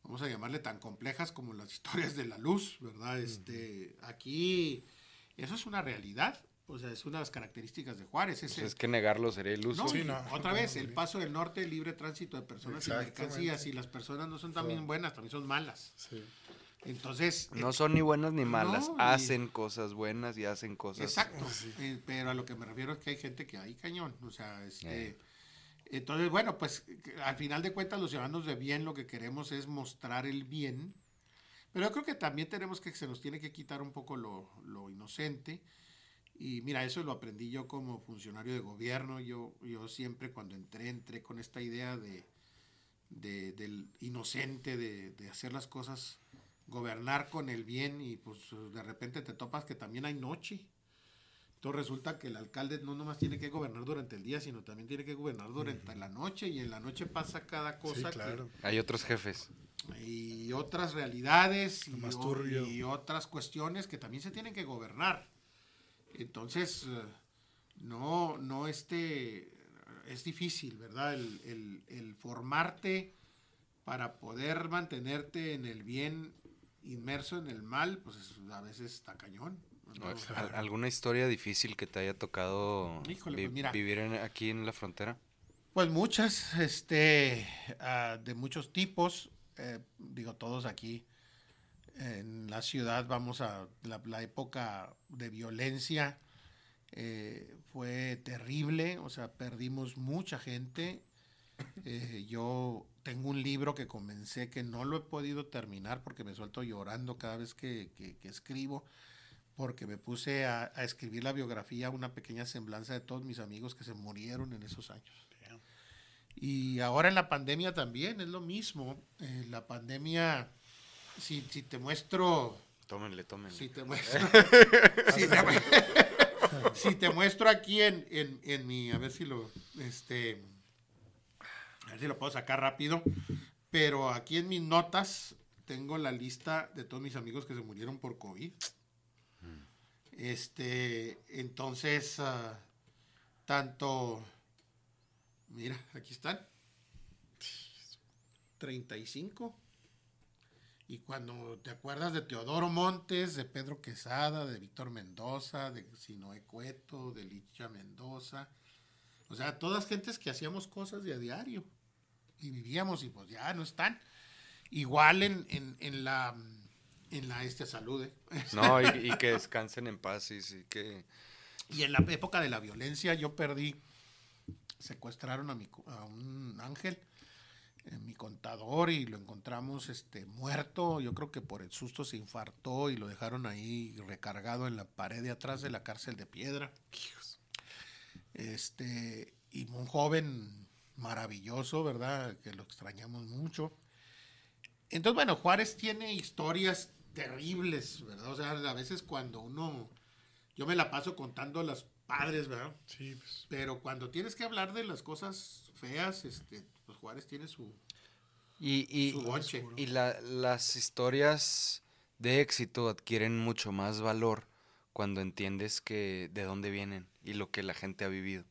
vamos a llamarle tan complejas como las historias de la luz, ¿verdad? Este, aquí, eso es una realidad, o sea, es una de las características de Juárez. Pues ese- es que negarlo sería iluso. no, Sí, no. otra vez, el paso del norte, libre tránsito de personas y mercancías, y las personas no son también buenas, también son malas. Sí. Entonces, No son ni buenas ni malas. No, y- Hacen cosas buenas y hacen cosas. Exacto. Sí. Eh, pero a lo que me refiero es que hay gente que hay cañón. O sea, este. Eh. Entonces, bueno, pues al final de cuentas, los ciudadanos de bien lo que queremos es mostrar el bien. Pero yo creo que también tenemos que, se nos tiene que quitar un poco lo, lo inocente. Y mira, eso lo aprendí yo como funcionario de gobierno. Yo, yo siempre cuando entré, entré con esta idea de, de- del inocente, de, de hacer las cosas, gobernar con el bien y pues de repente te topas que también hay noche. Entonces resulta que el alcalde no nomás tiene que gobernar durante el día, sino también tiene que gobernar durante la noche y en la noche pasa cada cosa Sí, que- claro. Hay otros jefes. y otras realidades y, Lo más o- turbio. y otras cuestiones que también se tienen que gobernar. Entonces, eh, no, no este, es difícil, ¿verdad? El, el- el formarte para poder mantenerte en el bien inmerso en el mal, pues es- a veces está cañón. ¿no? ¿Al- ¿Alguna historia difícil que te haya tocado Híjole, vi- pues mira. vivir en- aquí en la frontera? Pues muchas, este, ah, de muchos tipos, eh, digo todos aquí en la ciudad, vamos a la, la época de violencia eh, fue terrible, o sea, perdimos mucha gente. Eh, yo tengo un libro que comencé que no lo he podido terminar porque me suelto llorando cada vez que, que- que escribo, porque me puse a, a escribir la biografía, una pequeña semblanza de todos mis amigos que se murieron en esos años. Y ahora en la pandemia también es lo mismo. Eh, la pandemia, si, si te muestro Tómenle, tómenle. si te muestro, si te, mu- si te muestro aquí en, en, en mi, a ver si lo, este, a ver si lo puedo sacar rápido, pero aquí en mis notas tengo la lista de todos mis amigos que se murieron por COVID. Este, entonces, ah, tanto, mira, aquí están, 35. Y cuando te acuerdas de Teodoro Montes, de Pedro Quesada, de Víctor Mendoza, de Sinoé Cueto, de Licha Mendoza, o sea, todas gentes que hacíamos cosas de a diario y vivíamos y pues ya no están. Igual en, en, en la en la este salud, ¿eh? No, y, y que descansen en paz y sí que... Y en la época de la violencia yo perdí, secuestraron a, mi, a un ángel, eh, mi contador, y lo encontramos este, muerto. Yo creo que por el susto se infartó y lo dejaron ahí recargado en la pared de atrás de la cárcel de piedra. Este, y un joven maravilloso, ¿verdad? Que lo extrañamos mucho. Entonces, bueno, Juárez tiene historias terribles, ¿verdad? O sea, a veces cuando uno yo me la paso contando a los padres, ¿verdad? Sí, pues. Pero cuando tienes que hablar de las cosas feas, este, pues Juárez tiene su, Y, y, su y la- las historias de éxito adquieren mucho más valor cuando entiendes que de dónde vienen y lo que la gente ha vivido.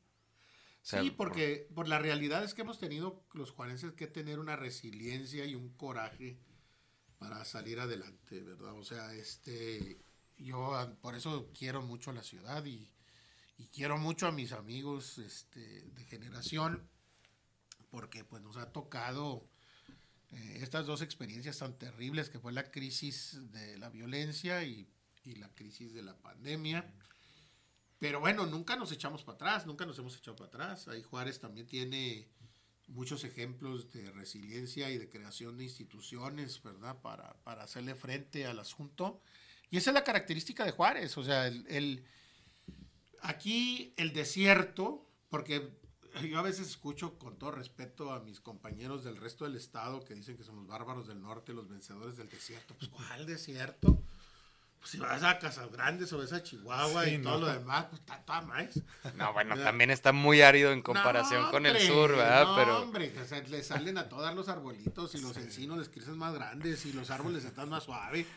Sea, sí, por- porque por la realidad es que hemos tenido los juarenses que tener una resiliencia y un coraje para salir adelante, ¿verdad? O sea, este, yo por eso quiero mucho la ciudad y, y quiero mucho a mis amigos este, de generación porque pues nos ha tocado eh, estas dos experiencias tan terribles que fue la crisis de la violencia y, y la crisis de la pandemia. Pero bueno, nunca nos echamos para atrás, nunca nos hemos echado para atrás. Ahí Juárez también tiene muchos ejemplos de resiliencia y de creación de instituciones, ¿verdad? Para, para hacerle frente al asunto. Y esa es la característica de Juárez, o sea, el, el aquí el desierto, porque yo a veces escucho con todo respeto a mis compañeros del resto del estado que dicen que somos bárbaros del norte, los vencedores del desierto. Pues, ¿cuál desierto? Pues si vas a Casas Grandes o ves a Chihuahua Sí, y todo lo demás, pues está toda más. No, bueno, también está muy árido en comparación No, con el sur, ¿verdad? No, Pero hombre, o sea, le salen a todas los arbolitos y los encinos les crecen más grandes y los árboles están más suaves.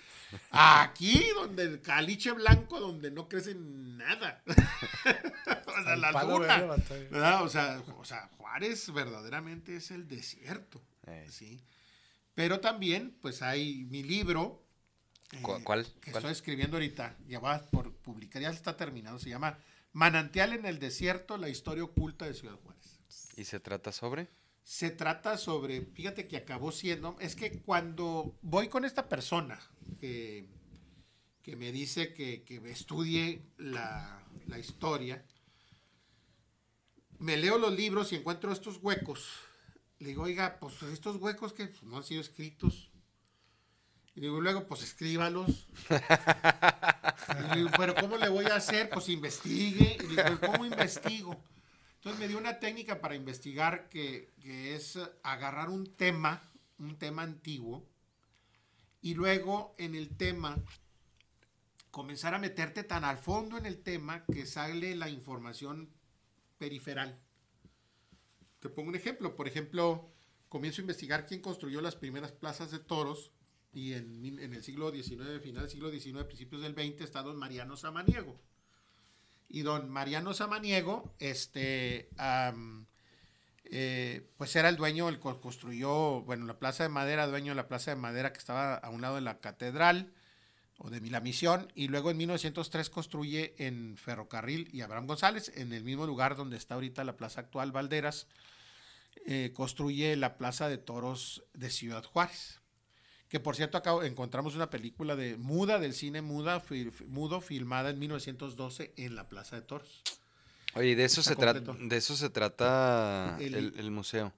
Aquí, donde el caliche blanco, donde no crece nada. o sea, la luna. verde batalla. ¿verdad? O sea, o sea, Juárez verdaderamente es el desierto. Eh. ¿sí? Pero también, pues hay mi libro. ¿Cu- eh, cuál? Que ¿Cuál? estoy escribiendo ahorita. Ya va por publicar, ya está terminado. Se llama Manantial en el desierto, la historia oculta de Ciudad Juárez. ¿y se trata sobre? Se trata sobre, fíjate que acabó siendo, es que cuando voy con esta persona que, que me dice que, que estudie la, la historia, me leo los libros y encuentro estos huecos. Le digo, oiga, pues estos huecos que no han sido escritos. Y digo, luego, pues escríbalos. Y digo, pero ¿cómo le voy a hacer? Pues investigue. Y digo, ¿cómo investigo? Entonces me dio una técnica para investigar que, que es agarrar un tema, un tema antiguo, y luego en el tema comenzar a meterte tan al fondo en el tema que sale la información periferal. Te pongo un ejemplo. Por ejemplo, comienzo a investigar quién construyó las primeras plazas de toros y en, el siglo XIX, final del siglo XIX, principios del XX, está don Mariano Samaniego. Y don Mariano Samaniego, este, eh, pues era el dueño, el que construyó, bueno, la plaza de madera, dueño de la plaza de madera que estaba a un lado de la catedral o de la misión, y luego en 1903 construye en Ferrocarril y Abraham González, en el mismo lugar donde está ahorita la plaza actual, Valderas, eh, construye la plaza de toros de Ciudad Juárez. Que por cierto, acá encontramos una película de muda, del cine muda, mudo, filmada en 1912 en la Plaza de Toros. Oye, de eso Está se trata, de eso se trata El- el, el museo.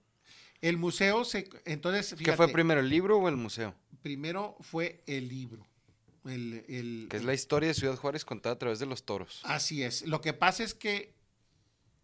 El museo se. Entonces, ¿Qué fue primero, el libro o el museo? primero fue el libro. El, el- Que es la historia de Ciudad Juárez contada a través de los toros. Así es. Lo que pasa es que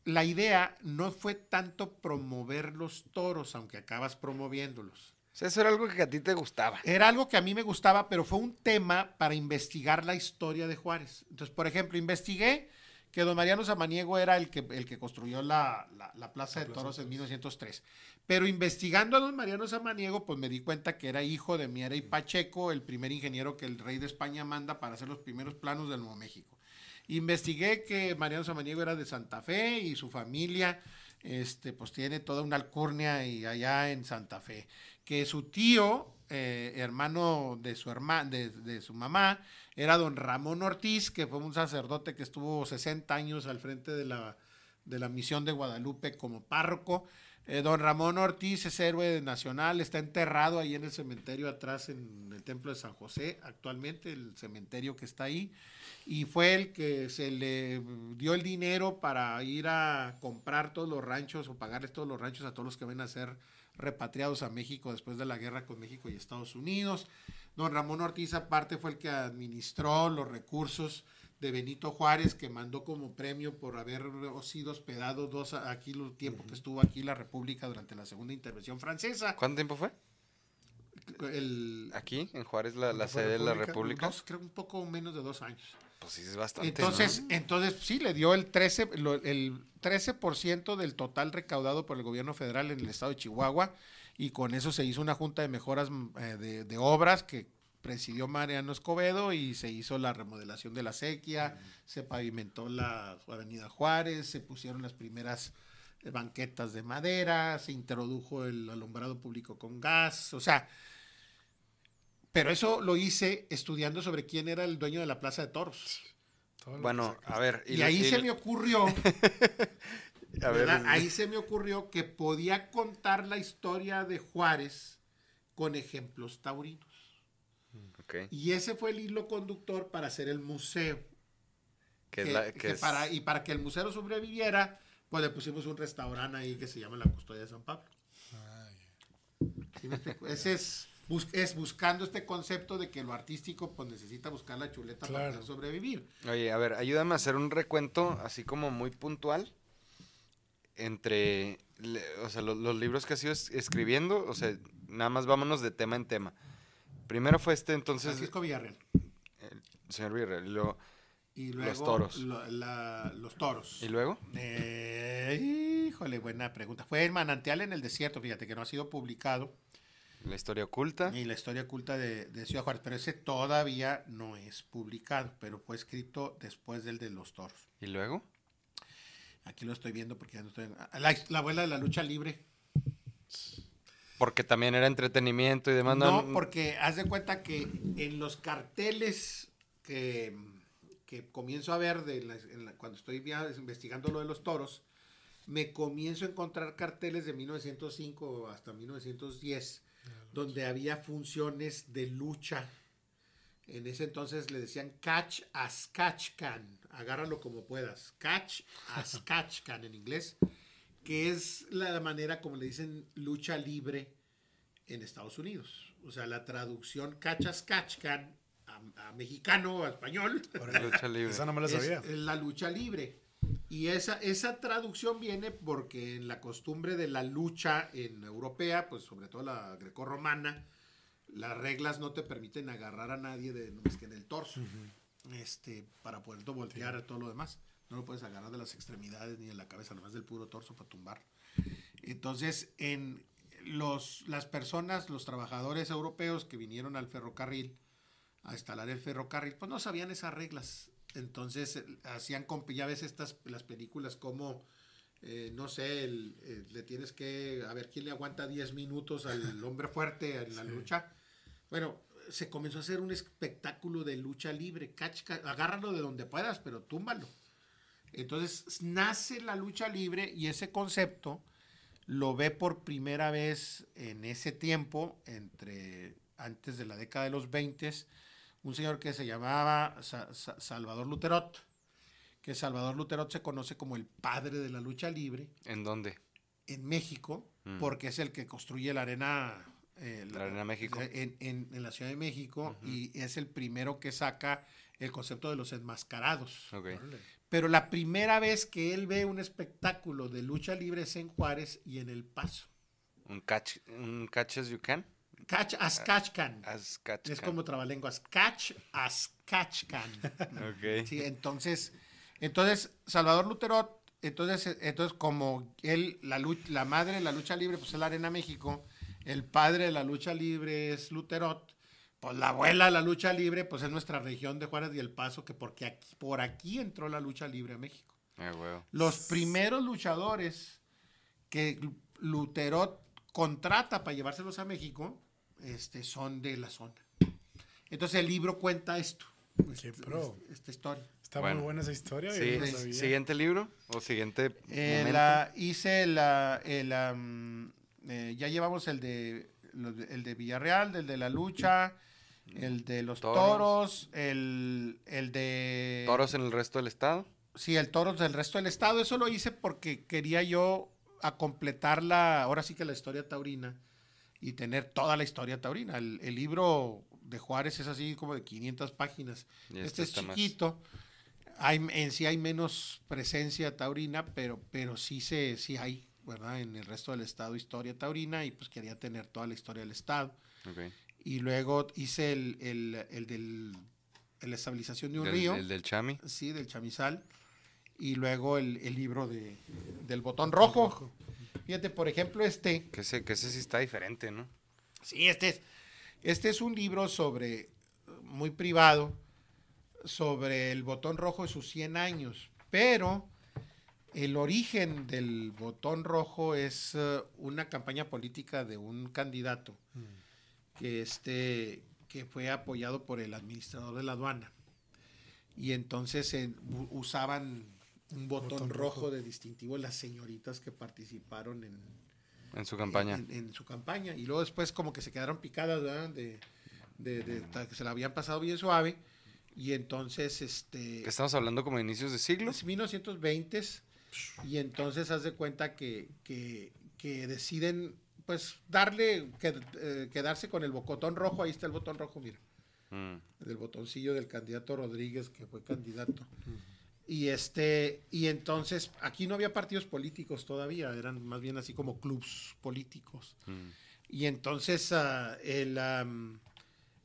la idea no fue tanto promover los toros, aunque acabas promoviéndolos. O sea, eso era algo que a ti te gustaba. Era algo que a mí me gustaba, pero fue un tema para investigar la historia de Juárez. Entonces, por ejemplo, investigué que don Mariano Samaniego era el que, el que construyó la, la- la Plaza de Toros en 1903. Pero investigando a don Mariano Samaniego, pues me di cuenta que era hijo de Miera y Pacheco, el primer ingeniero que el rey de España manda para hacer los primeros planos del Nuevo México. Investigué que Mariano Samaniego era de Santa Fe y su familia, este, pues tiene toda una alcurnia y allá en Santa Fe. Que su tío, eh, hermano de su de, su mamá, era don Ramón Ortiz, que fue un sacerdote que estuvo 60 años al frente de la, de la misión de Guadalupe como párroco. Eh, don Ramón Ortiz es héroe nacional, está enterrado ahí en el cementerio atrás en el templo de San José, actualmente el cementerio que está ahí, y fue el que se le dio el dinero para ir a comprar todos los ranchos o pagarles todos los ranchos a todos los que ven a ser repatriados a México después de la guerra con México y Estados Unidos. Don Ramón Ortiz aparte fue el que administró los recursos de Benito Juárez, que mandó como premio por haber sido hospedado dos aquí el tiempo que estuvo aquí la República durante la segunda intervención francesa. ¿Cuánto tiempo fue? El, Aquí, en Juárez, la, la ¿Cuándo fue sede de la República? República. dos, creo un poco menos de dos años. Pues sí, es bastante. Entonces, ¿no? entonces sí, le dio el 13, lo- el 13% del total recaudado por el gobierno federal en el estado de Chihuahua y con eso se hizo una junta de mejoras mm, eh, de, de obras que presidió Mariano Escobedo y se hizo la remodelación de la sequía, se pavimentó la avenida Juárez, se pusieron las primeras eh, banquetas de madera, se introdujo el alumbrado público con gas, o sea, pero eso lo hice estudiando sobre quién era el dueño de la Plaza de Toros. Bueno, a ver. Y, ahí y- se me ocurrió, a ver, ¿verdad? ahí se me ocurrió que podía contar la historia de Juárez con ejemplos taurinos. ok, Y ese fue el hilo conductor para hacer el museo. que es que- la- que que es- para, y para que el museo sobreviviera, pues le pusimos un restaurante ahí que se llama La Custodia de San Pablo. Ese es, bus- es buscando este concepto de que lo artístico pues necesita buscar la chuleta para Claro. sobrevivir. Oye, a ver, ayúdame a hacer un recuento así como muy puntual entre, le- o sea, lo- los, libros que has ido es- escribiendo, o sea, nada más vámonos de tema en tema. Primero fue este entonces, Francisco Villarreal. el señor Villarreal, y luego, Y Los luego toros. lo- la- los toros. ¿y luego? Eh, híjole, buena pregunta. Fue el manantial en el desierto, fíjate que no ha sido publicado. La historia oculta. Y la historia oculta de, de Ciudad Juárez, pero ese todavía no es publicado, pero fue escrito después del de los toros. ¿Y luego? Aquí lo estoy viendo porque ya no estoy. La, la abuela de la lucha libre. Porque también era entretenimiento y demás. No, porque haz de cuenta que en los carteles que, que comienzo a ver de la- cuando estoy investigando lo de los toros, me comienzo a encontrar carteles de 1905 hasta 1910, donde había funciones de lucha. En ese entonces le decían catch as catch can, agárralo como puedas, catch as catch can en inglés, que es la manera como le dicen lucha libre en Estados Unidos. O sea, la traducción catch as catch can a, a mexicano, a español, Lucha libre. Esa no me la es, sabía. es la lucha libre. Y esa, esa traducción viene porque en la costumbre de la lucha en europea, pues sobre todo la grecorromana, las reglas no te permiten agarrar a nadie de, más que en el torso, este, para poder voltear a todo lo demás. No lo puedes agarrar de las extremidades ni de la cabeza, nomás del puro torso para tumbar. Entonces, en los, las personas, los trabajadores europeos que vinieron al ferrocarril a instalar el ferrocarril, pues no sabían esas reglas. Entonces eh, hacían, ya ves estas las películas como, eh, no sé, el- eh, le tienes que, a ver quién le aguanta 10 minutos al hombre fuerte en la lucha. Bueno, se comenzó a hacer un espectáculo de lucha libre. Catch, ca- agárralo de donde puedas, pero túmbalo. Entonces nace la lucha libre y ese concepto lo ve por primera vez en ese tiempo, entre antes de la década de los 20, un señor que se llamaba Sa- Sa- Salvador Luterot, que Salvador Luterot se conoce como el padre de la lucha libre ¿En dónde? en México, Mm. porque es el que construye la arena, eh, La Arena México. En, en- en la Ciudad de México y es el primero que saca el concepto de los enmascarados. Ok. Órale. Pero la primera vez que él ve un espectáculo de lucha libre es en Juárez y en El Paso. ¿Un catch, un catch as you can? Catch as catch can. As catch Es como trabalenguas. Catch as catch can. Ok. Sí, entonces, entonces Salvador Luterot, entonces, entonces como él, la, la madre de la lucha libre, pues es la Arena México, el padre de la lucha libre es Luterot, pues la abuela de la lucha libre, pues es nuestra región de Juárez y El Paso, que porque aquí, por aquí entró la lucha libre a México. Ah. Los primeros luchadores que Luterot contrata para llevárselos a México, este, son de la zona. Entonces el libro cuenta esto. Qué este- pro. Esta historia. Está Bueno. muy buena esa historia. Sí, yo no. ¿Siguiente libro? ¿O siguiente Eh, la- hice la, el, am, eh, ya llevamos el de- el de Villarreal, el de la lucha, el de los Toros. toros, el, el de... ¿Toros en el resto del estado? Sí, el toros del resto del estado. Eso lo hice porque quería yo a completar la, ahora sí que la historia taurina y tener toda la historia taurina. El, el libro de Juárez es así como de 500 páginas. Y este es chiquito. Hay, en sí hay menos presencia taurina, pero, pero sí, se, sí hay, ¿verdad? En el resto del estado historia taurina y pues quería tener toda la historia del estado. Ok. Y luego hice el, el, el del el estabilización de un Del- río. El del Chami. Sí, del chamizal. Y luego el, el libro de, del botón rojo. Fíjate, por ejemplo, este. Que ese, que ese sí está diferente, ¿no? Sí, este es, este es un libro sobre, muy privado, sobre el botón rojo y sus 100 años. Pero el origen del botón rojo es eh, una campaña política de un candidato que, este, que fue apoyado por el administrador de la aduana. Y entonces eh, usaban un botón, Botón rojo, rojo. de distintivo las señoritas que participaron en, En su campaña. en, en su campaña. Y luego después como que se quedaron picadas, ¿verdad? De, de- que se la habían pasado bien suave. Y entonces, este... Estamos hablando como de inicios de siglo. Los 1920 y entonces haz de cuenta que, que, que deciden pues darle, que- eh, quedarse con el botón rojo, ahí está el botón rojo, mira, Mm. del botoncillo del candidato Rodríguez que fue candidato. Y este, y entonces aquí no había partidos políticos todavía, eran más bien así como clubs políticos. Mm. Y entonces ah, el, am,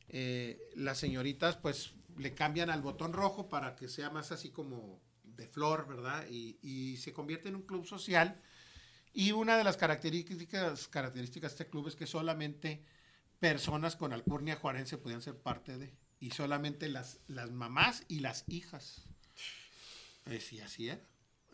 eh, las señoritas pues le cambian al botón rojo para que sea más así como de flor, ¿verdad? Y, y se convierte en un club social. Y una de las características, características de este club es que solamente personas con alcurnia juarense podían ser parte de, y solamente las, las mamás y las hijas. Eh, sí, así era.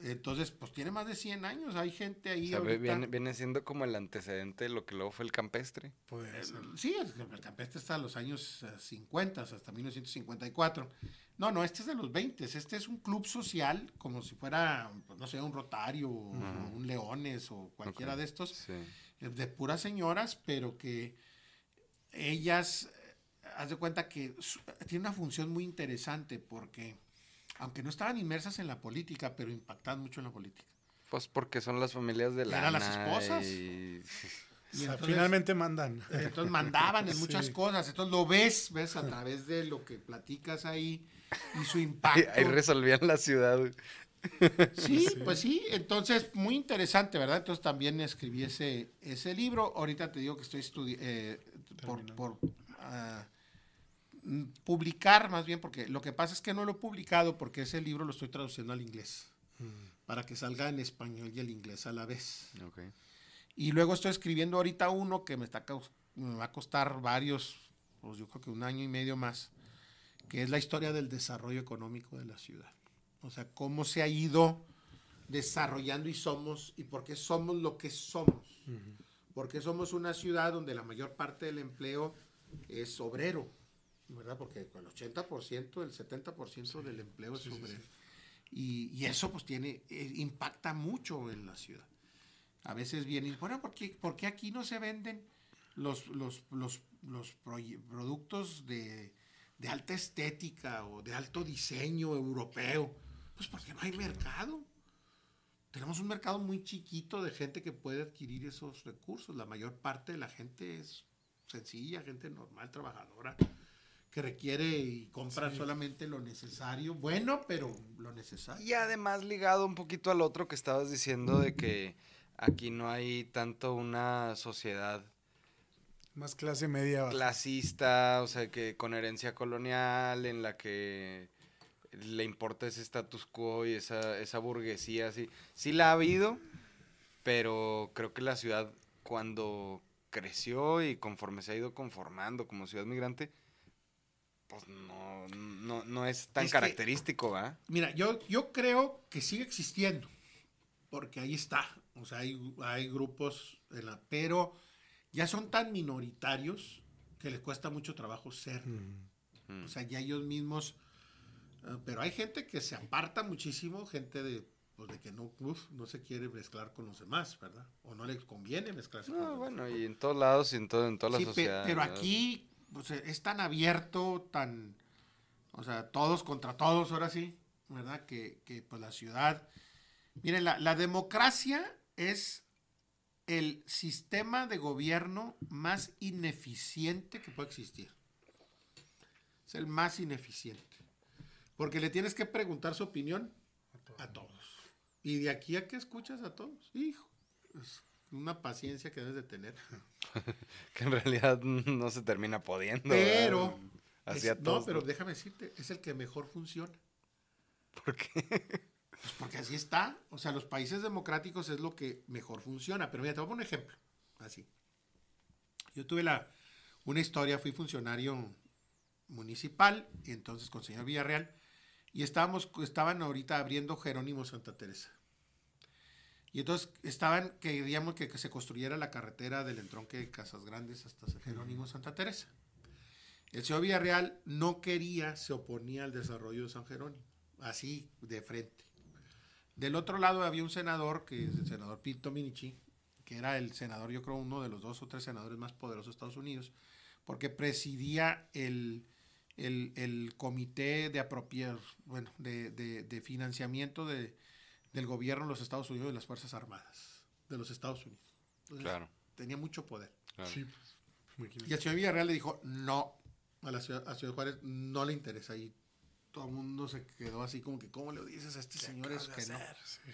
Entonces, pues tiene más de 100 años, hay gente ahí. O sea, viene, viene siendo como el antecedente de lo que luego fue el campestre. Ser. Sí, el, el campestre está a los años eh, 50, hasta 1954. No, no, este es de los 20. Este es un club social, como si fuera, pues, no sé, un Rotario, o un Leones o cualquiera de estos, Sí. eh, de puras señoras, pero que ellas, eh, haz de cuenta que su- tiene una función muy interesante porque, aunque no estaban inmersas en la política, pero impactaban mucho en la política. Pues porque son las familias de la Eran las esposas. Y... O sea, entonces- finalmente mandan. Entonces mandaban en muchas Sí. cosas. Entonces lo ves, ves a través de lo que platicas ahí y su impacto. Ahí resolvían la ciudad. güey. Sí, pues sí. Entonces, muy interesante, ¿verdad? Entonces también escribí ese, ese libro. Ahorita te digo que estoy estudiando por, Terminando. por, ah, publicar más bien, porque lo que pasa es que no lo he publicado porque ese libro lo estoy traduciendo al inglés, para que salga en español y el inglés a la vez. Y luego estoy escribiendo ahorita uno que me, está, me va a costar varios, pues yo creo que un año y medio más, que es la historia del desarrollo económico de la ciudad. O sea, cómo se ha ido desarrollando y somos, y por qué somos lo que somos. Porque somos una ciudad donde la mayor parte del empleo es obrero, ¿verdad? Porque con el 80%, el 70% del empleo es obrero. Y, y eso pues tiene, eh, impacta mucho en la ciudad. A veces vienen, bueno, ¿por qué, por qué aquí no se venden los, los, los, los productos de, de alta estética o de alto diseño europeo? Pues porque no hay mercado. Tenemos un mercado muy chiquito de gente que puede adquirir esos recursos. La mayor parte de la gente es sencilla, gente normal, trabajadora, que requiere y compra solamente lo necesario. Bueno, pero lo necesario. Y además ligado un poquito al otro que estabas diciendo de que aquí no hay tanto una sociedad Más clase media baja. clasista, o sea, que con herencia colonial, en la que le importa ese status quo y esa, esa burguesía, así. Sí la ha habido, pero creo que la ciudad cuando creció y conforme se ha ido conformando como ciudad migrante, pues no, no, no es tan Es característico, ¿va? Mira, yo, yo creo que sigue existiendo, porque ahí está. O sea, hay, hay grupos, la, pero ya son tan minoritarios que les cuesta mucho trabajo ser. Mm. O sea, ya ellos mismos. ah, pero hay gente que se aparta muchísimo, gente de, pues, de que no, uf, no se quiere mezclar con los demás, ¿verdad? O no les conviene mezclarse con No, los bueno, demás. y en todos lados y en, todo, en toda la Sí, pe- sociedad. pero ¿verdad? aquí pues, es tan abierto, tan, o sea, todos contra todos, ahora sí, ¿verdad? Que, que, pues la ciudad, miren, la, la democracia es el sistema de gobierno más ineficiente que puede existir. Es el más ineficiente. Porque le tienes que preguntar su opinión a todos. Y de aquí a que escuchas a todos, hijo, una paciencia que debes de tener. Que en realidad no se termina pudiendo. Pero. Así es- no, pero déjame decirte, es el que mejor funciona. ¿Por qué? Pues porque así está. O sea, los países democráticos es lo que mejor funciona. Pero mira, te voy a poner un ejemplo. Así. Yo tuve la, una historia, fui funcionario municipal, y entonces con señor Villarreal, y estábamos, estaban ahorita abriendo Jerónimo Santa Teresa. Y entonces estaban, queríamos que, que se construyera la carretera del entronque de Casas Grandes hasta Jerónimo Santa Teresa. El señor Villarreal no quería, se oponía al desarrollo de San Jerónimo, así de frente. Del otro lado había un senador, que es el senador Pito Minichi, que era el senador, yo creo, uno de los dos o tres senadores más poderosos de Estados Unidos, porque presidía el, el, el comité de apropiar, bueno, de, de, de financiamiento de, del gobierno de los Estados Unidos y las Fuerzas Armadas de los Estados Unidos. Entonces, Claro. Tenía mucho poder. claro. Sí, pues. Y el señor Villarreal le dijo, no, a la ciudad, a Ciudad Juárez no le interesa. Y todo el mundo se quedó así como que, ¿cómo le dices a este señor eso que no? Sí.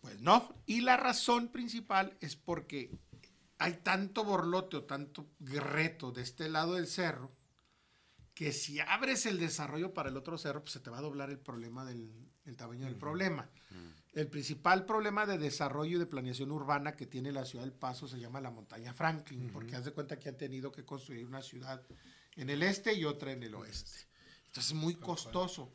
Pues no. Y la razón principal es porque hay tanto borlote o tanto reto de este lado del cerro que si abres el desarrollo para el otro cerro, pues se te va a doblar el problema del el tamaño del problema. El principal problema de desarrollo y de planeación urbana que tiene la ciudad del Paso se llama la montaña Franklin, porque haz de cuenta que han tenido que construir una ciudad en el este y otra en el oeste. Entonces es muy costoso.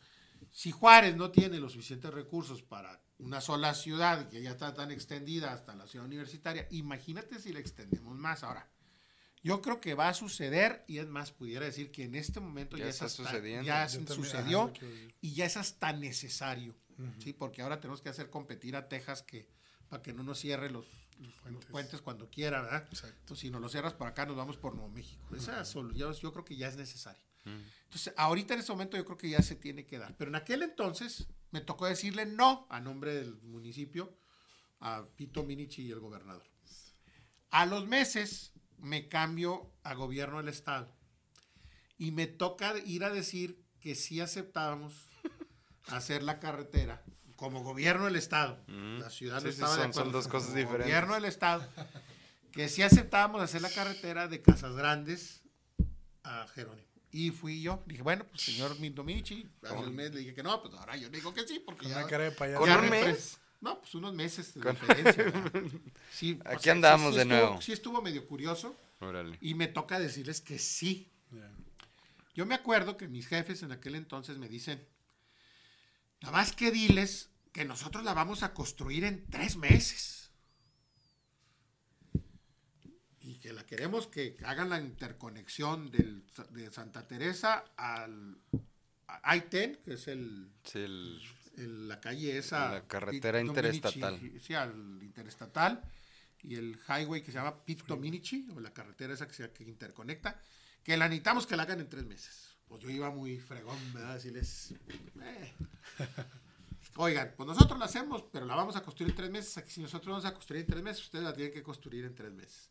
Si Juárez no tiene los suficientes recursos para una sola ciudad que ya está tan extendida hasta la ciudad universitaria, imagínate si la extendemos más. Ahora, yo creo que va a suceder y es más, pudiera decir que en este momento Ya ya, está es hasta- sucediendo. ya también, sucedió ajá, y ya es hasta necesario, ¿sí? Porque ahora tenemos que hacer competir a Texas que para que no nos cierre los, los puentes. puentes. cuando quiera, ¿verdad? Exacto. Entonces, si nos lo cierras por acá, nos vamos por Nuevo México. Esa solu- yo, yo creo que ya es necesario. Entonces, ahorita en este momento yo creo que ya se tiene que dar. Pero en aquel entonces me tocó decirle no a nombre del municipio a Pito Minichi y el gobernador. A los meses me cambio a gobierno del estado y me toca ir a decir que sí aceptábamos hacer la carretera como gobierno del estado. Mm. La ciudad Sí, no sí, estaba de son- son acuerdo. dos cosas Como diferentes. Gobierno del estado que sí aceptábamos hacer la carretera de Casas Grandes a Jerónimo. Y fui yo, dije, bueno, pues señor Mindomichi, hace un mes le dije que no, pues ahora yo le digo que sí, porque Con ya, una cara de payaso. ¿Con ya un mes? No, pues unos meses de Con- diferencia. Sí, o Aquí sea, andamos de estuvo- nuevo. Sí estuvo medio curioso Órale. y me toca decirles que sí. Yo me acuerdo que mis jefes en aquel entonces me dicen, nada más que diles que nosotros la vamos a construir en tres meses. Y que la queremos que hagan la interconexión del- de Santa Teresa al a I-10, que es el, Sí, el- el- la calle esa. La carretera Pit interestatal. Dominici, Sí, al interestatal. Y el highway que se llama Pit Dominici, o la carretera esa que, se, que interconecta, que la necesitamos que la hagan en tres meses. Pues yo iba muy fregón, ¿verdad? Decirles, eh. Oigan, pues nosotros la hacemos, pero la vamos a construir en tres meses. Aquí si nosotros vamos a construir en tres meses, ustedes la tienen que construir en tres meses.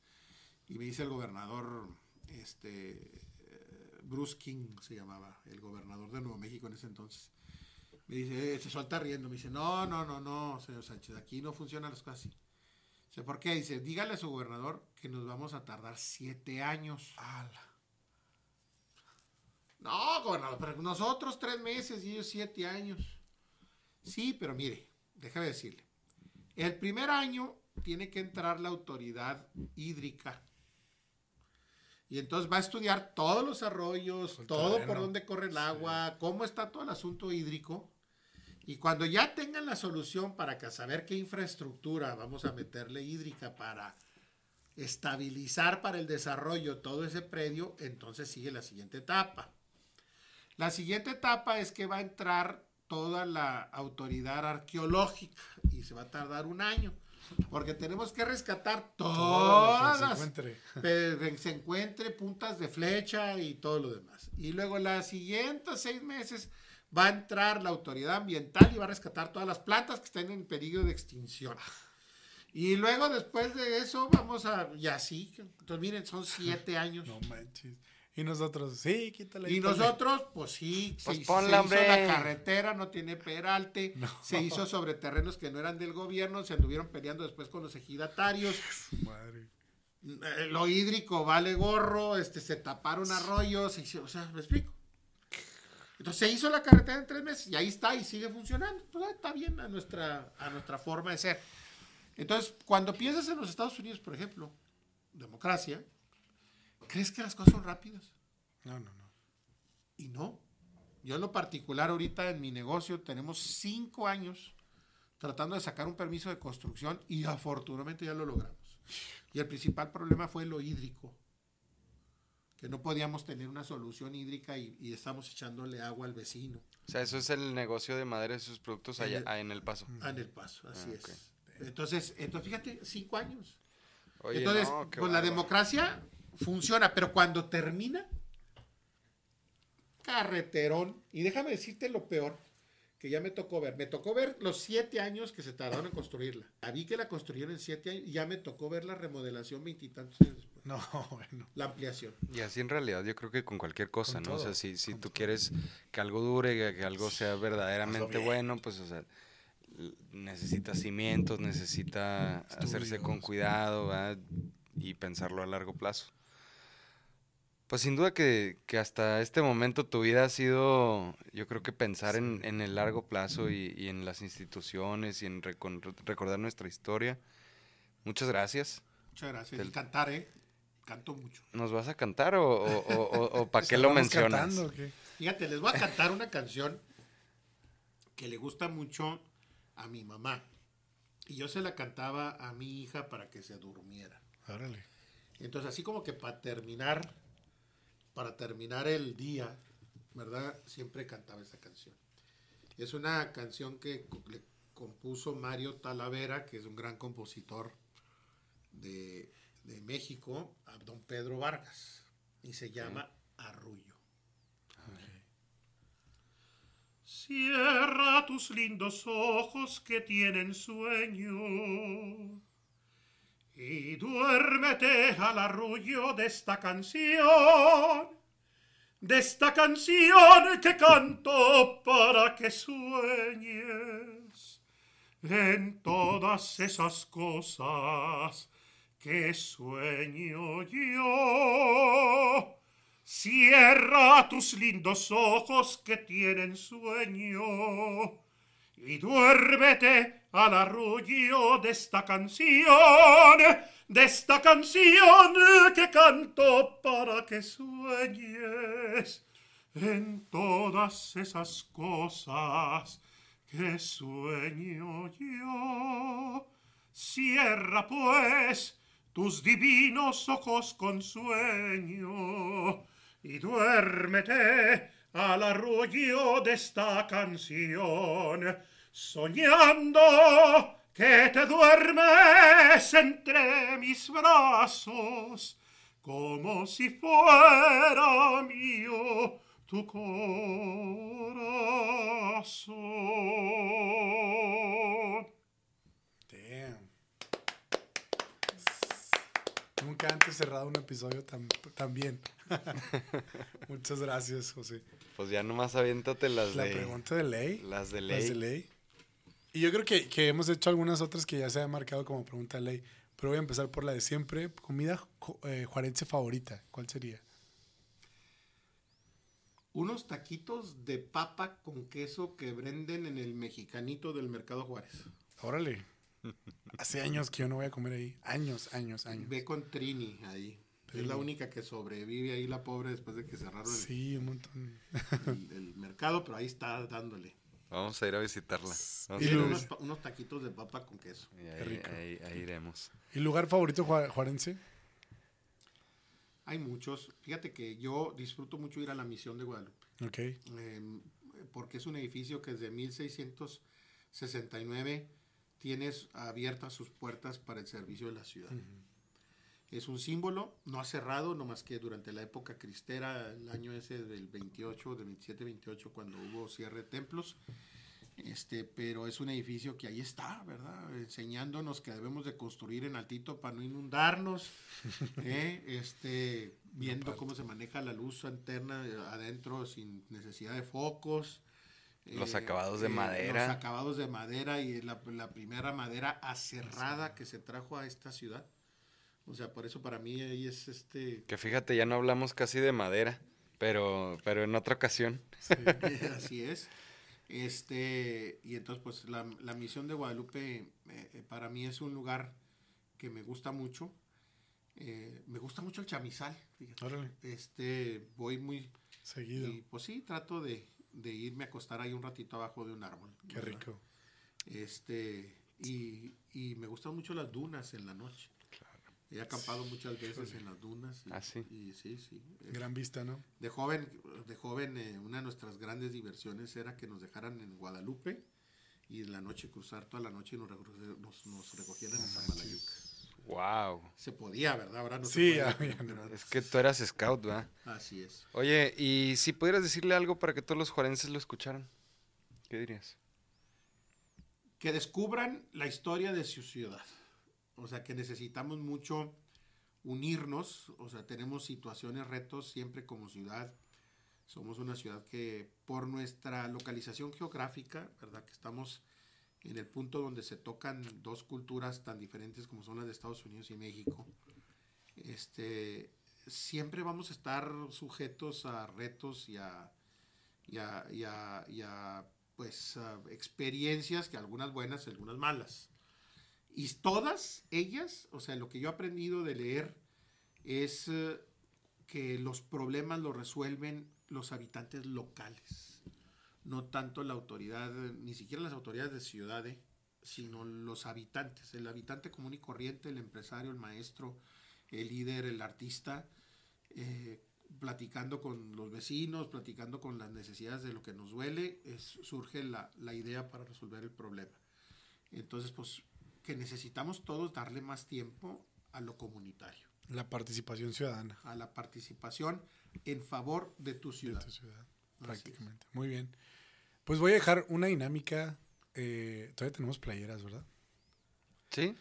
Y me dice el gobernador, este, eh, Bruce King se llamaba, el gobernador de Nuevo México en ese entonces. Me dice, eh, se suelta riendo. Me dice, no, no, no, no, señor Sánchez, aquí no funcionan las cosas así. Dice, ¿por qué? Dice, dígale a su gobernador que nos vamos a tardar siete años. No, gobernador, pero nosotros tres meses y ellos siete años. Sí, pero mire, déjame decirle. El primer año tiene que entrar la autoridad hídrica. Y entonces va a estudiar todos los arroyos, El todo terreno. por dónde corre el agua, cómo está todo el asunto hídrico. Y cuando ya tengan la solución para que saber qué infraestructura vamos a meterle hídrica para estabilizar para el desarrollo todo ese predio, entonces sigue la siguiente etapa. La siguiente etapa es que va a entrar toda la autoridad arqueológica y se va a tardar un año, porque tenemos que rescatar todas que se encuentre. se encuentre puntas de flecha y todo lo demás. Y luego las siguientes seis meses va a entrar la autoridad ambiental y va a rescatar todas las plantas que estén en peligro de extinción. Y luego después de eso vamos a, y así, entonces miren, son siete años. No manches. Y nosotros, sí, quítale. Y nosotros, pues sí, Pues se, ponla, se hizo la carretera, no tiene peralte, se hizo sobre terrenos que no eran del gobierno, se anduvieron peleando después con los ejidatarios, Madre. Eh, lo hídrico vale gorro, este, se taparon arroyos, se hizo- o sea, ¿me explico? Entonces se hizo la carretera en tres meses y ahí está y sigue funcionando. Pues, está bien a nuestra, a nuestra forma de ser. Entonces, cuando piensas en los Estados Unidos, por ejemplo, democracia, ¿crees que las cosas son rápidas? No, no, no. Y no. Yo en lo particular ahorita en mi negocio tenemos cinco años tratando de sacar un permiso de construcción y afortunadamente ya lo logramos. Y el principal problema fue lo hídrico. Que no podíamos tener una solución hídrica y, y estamos echándole agua al vecino. O sea, eso es el negocio de madera y sus productos allá En el- ah, en el paso. Ah, en el paso, así Ah, es. Entonces, entonces, fíjate, cinco años. Oye, entonces, no, pues la democracia funciona, pero cuando termina, carreterón. Y déjame decirte lo peor que ya me tocó ver. Me tocó ver los siete años que se tardaron en construirla. La vi que la construyeron en siete años y ya me tocó ver la remodelación veintitantos años después. No, bueno. La ampliación. Y así en realidad yo creo que con cualquier cosa, Con ¿no? o sea, si, si tú todo. quieres que algo dure, que, algo sea verdaderamente bueno, pues, o sea, necesita cimientos, necesita hacerse con cuidado, ¿verdad? Y pensarlo a largo plazo. Pues sin duda que, que hasta este momento tu vida ha sido, yo creo que pensar en, en el largo plazo y, y en las instituciones y en recon- recordar nuestra historia. Muchas gracias. Muchas gracias. Del- Y cantar, ¿eh? Canto mucho. ¿Nos vas a cantar o, para qué lo ¿Estamos mencionas? cantando o qué? Fíjate, les voy a cantar una canción que le gusta mucho a mi mamá. Y yo se la cantaba a mi hija para que se durmiera. Órale. Entonces, así como que para terminar, para terminar el día, ¿verdad? Siempre cantaba esa canción. Es una canción que le compuso Mario Talavera, que es un gran compositor de, de México, a don Pedro Vargas. Y se llama Arrullo. Cierra tus lindos ojos que tienen sueño y duérmete al arrullo de esta canción, de esta canción que canto para que sueñes en todas esas cosas que sueño yo. Cierra tus lindos ojos que tienen sueño y duérmete al arrullo de esta canción, de esta canción que canto para que sueñes en todas esas cosas que sueño yo. Cierra pues tus divinos ojos con sueño y duérmete al arrullo de esta canción, soñando que te duermes entre mis brazos, como si fuera mío tu corazón. Damn. Nunca antes cerrado un episodio tan, tan bien. Muchas gracias, José. Pues ya nomás aviéntate las La de pregunta de ley. las de Las ley. de ley. Y yo creo que, que hemos hecho algunas otras que ya se han marcado como pregunta de ley. Pero voy a empezar por la de siempre. Comida eh, juarense favorita. ¿Cuál sería? Unos taquitos de papa con queso que venden en el mexicanito del Mercado Juárez. Órale. Hace años que yo no voy a comer ahí. Años, años, años. Ve con Trini ahí. Es la única que sobrevive ahí, la pobre, después de que cerraron el- Sí, un montón. el, el mercado, pero ahí está dándole. Vamos a ir a visitarla. Vamos Y a ir unos, taquitos de papa con queso. y ahí, rico. ahí- ahí iremos. ¿Y lugar favorito jua- juarense? Hay muchos. Fíjate que yo disfruto mucho ir a la misión de Guadalupe. Ok. eh, porque es un edificio que desde 1669 tienes abiertas sus puertas para el servicio de la ciudad. Es un símbolo, no ha cerrado, no más que durante la época cristera, el año ese del 28, del 27-28, cuando hubo cierre de templos. Este, pero es un edificio que ahí está, ¿verdad? Enseñándonos que debemos de construir en altito para no inundarnos, ¿eh? este, viendo cómo se maneja la luz interna eh, adentro sin necesidad de focos. Los acabados de madera. Los acabados de madera y la, la primera madera aserrada que se trajo a esta ciudad. O sea, por eso para mí ahí es este... Que fíjate, ya no hablamos casi de madera, pero, pero en otra ocasión. Así es. Este, y entonces, pues, la, la misión de Guadalupe eh, eh, para mí es un lugar que me gusta mucho. Eh, me gusta mucho el chamizal, fíjate. Órale. Este, voy muy... Seguido. Y pues sí, trato de, de irme a acostar ahí un ratito abajo de un árbol. Qué ¿verdad? rico. Este, y, y me gustan mucho las dunas en la noche. He acampado muchas veces en las dunas. Y, Ah, sí. y sí, sí. Gran vista, ¿no? De joven, de joven eh, una de nuestras grandes diversiones era que nos dejaran en Guadalupe y en la noche cruzar toda la noche y nos, nos, nos recogieran en Samalayuca. Wow. Se podía, ¿verdad? Ahora no Sí, se puede. pero Es que tú eras scout, ¿verdad? Así es. Oye, y si pudieras decirle algo para que todos los juarenses lo escucharan, ¿qué dirías? que descubran la historia de su ciudad. O sea, que necesitamos mucho unirnos, o sea, tenemos situaciones, retos siempre como ciudad. Somos una ciudad que por nuestra localización geográfica, ¿verdad? Que estamos en el punto donde se tocan dos culturas tan diferentes como son las de Estados Unidos y México. Este, siempre vamos a estar sujetos a retos y a, y a, pues, experiencias, que algunas buenas y algunas malas. Y todas ellas, o sea, lo que yo he aprendido de leer es eh, que los problemas los resuelven los habitantes locales, no tanto la autoridad, ni siquiera las autoridades de ciudades, sino los habitantes, el habitante común y corriente, el empresario, el maestro, el líder, el artista, eh, platicando con los vecinos, platicando con las necesidades de lo que nos duele, es- surge la, la idea para resolver el problema. Entonces, pues, que necesitamos todos darle más tiempo a lo comunitario, La participación ciudadana a la participación en favor de tu de ciudad. tu ciudad, prácticamente. Muy bien. Pues voy a dejar una dinámica. eh, todavía tenemos playeras, ¿verdad? ¿Sí?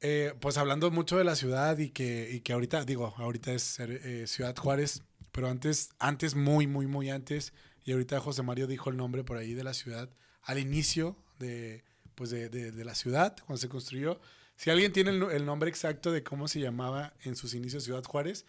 Eh, pues hablando mucho de la ciudad y que, y que ahorita, digo, ahorita es eh, Ciudad Juárez, pero antes, antes, muy, muy, muy antes, y ahorita José Mario dijo el nombre por ahí de la ciudad, al inicio de, pues de, de- de la ciudad, cuando se construyó. Si alguien tiene el nombre exacto de cómo se llamaba en sus inicios Ciudad Juárez,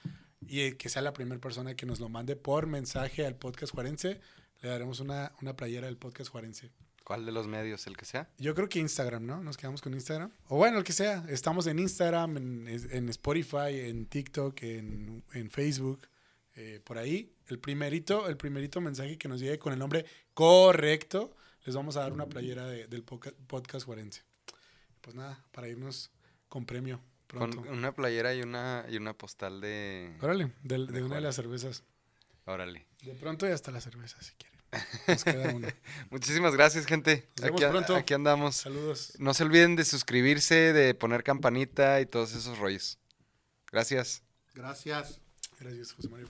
y que sea la primera persona que nos lo mande por mensaje al podcast juarense, le daremos una, una playera del podcast juarense. ¿Cuál de los medios? ¿El que sea? Yo creo que Instagram, ¿no? Nos quedamos con Instagram. O bueno, el que sea. Estamos en Instagram, en, en Spotify, en TikTok, en, en Facebook, eh, por ahí. El primerito, el primerito mensaje que nos llegue con el nombre correcto, les vamos a dar una playera de- del podcast Juarense. Pues nada, para irnos con premio pronto. Con una playera y una, y una postal de... Órale, de, de una de las cervezas. Órale. De pronto y hasta la cerveza, si quieren. Nos queda una. Muchísimas gracias, gente. Nos vemos aquí, pronto. aquí andamos. Saludos. No se olviden de suscribirse, de poner campanita y todos esos rollos. Gracias. Gracias. Gracias, José Mario.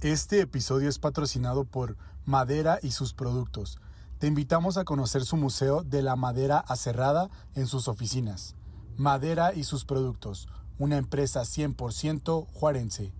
Este episodio es patrocinado por Madera y sus productos. Te invitamos a conocer su museo de la madera aserrada en sus oficinas. Madera y sus productos, una empresa 100% juarense.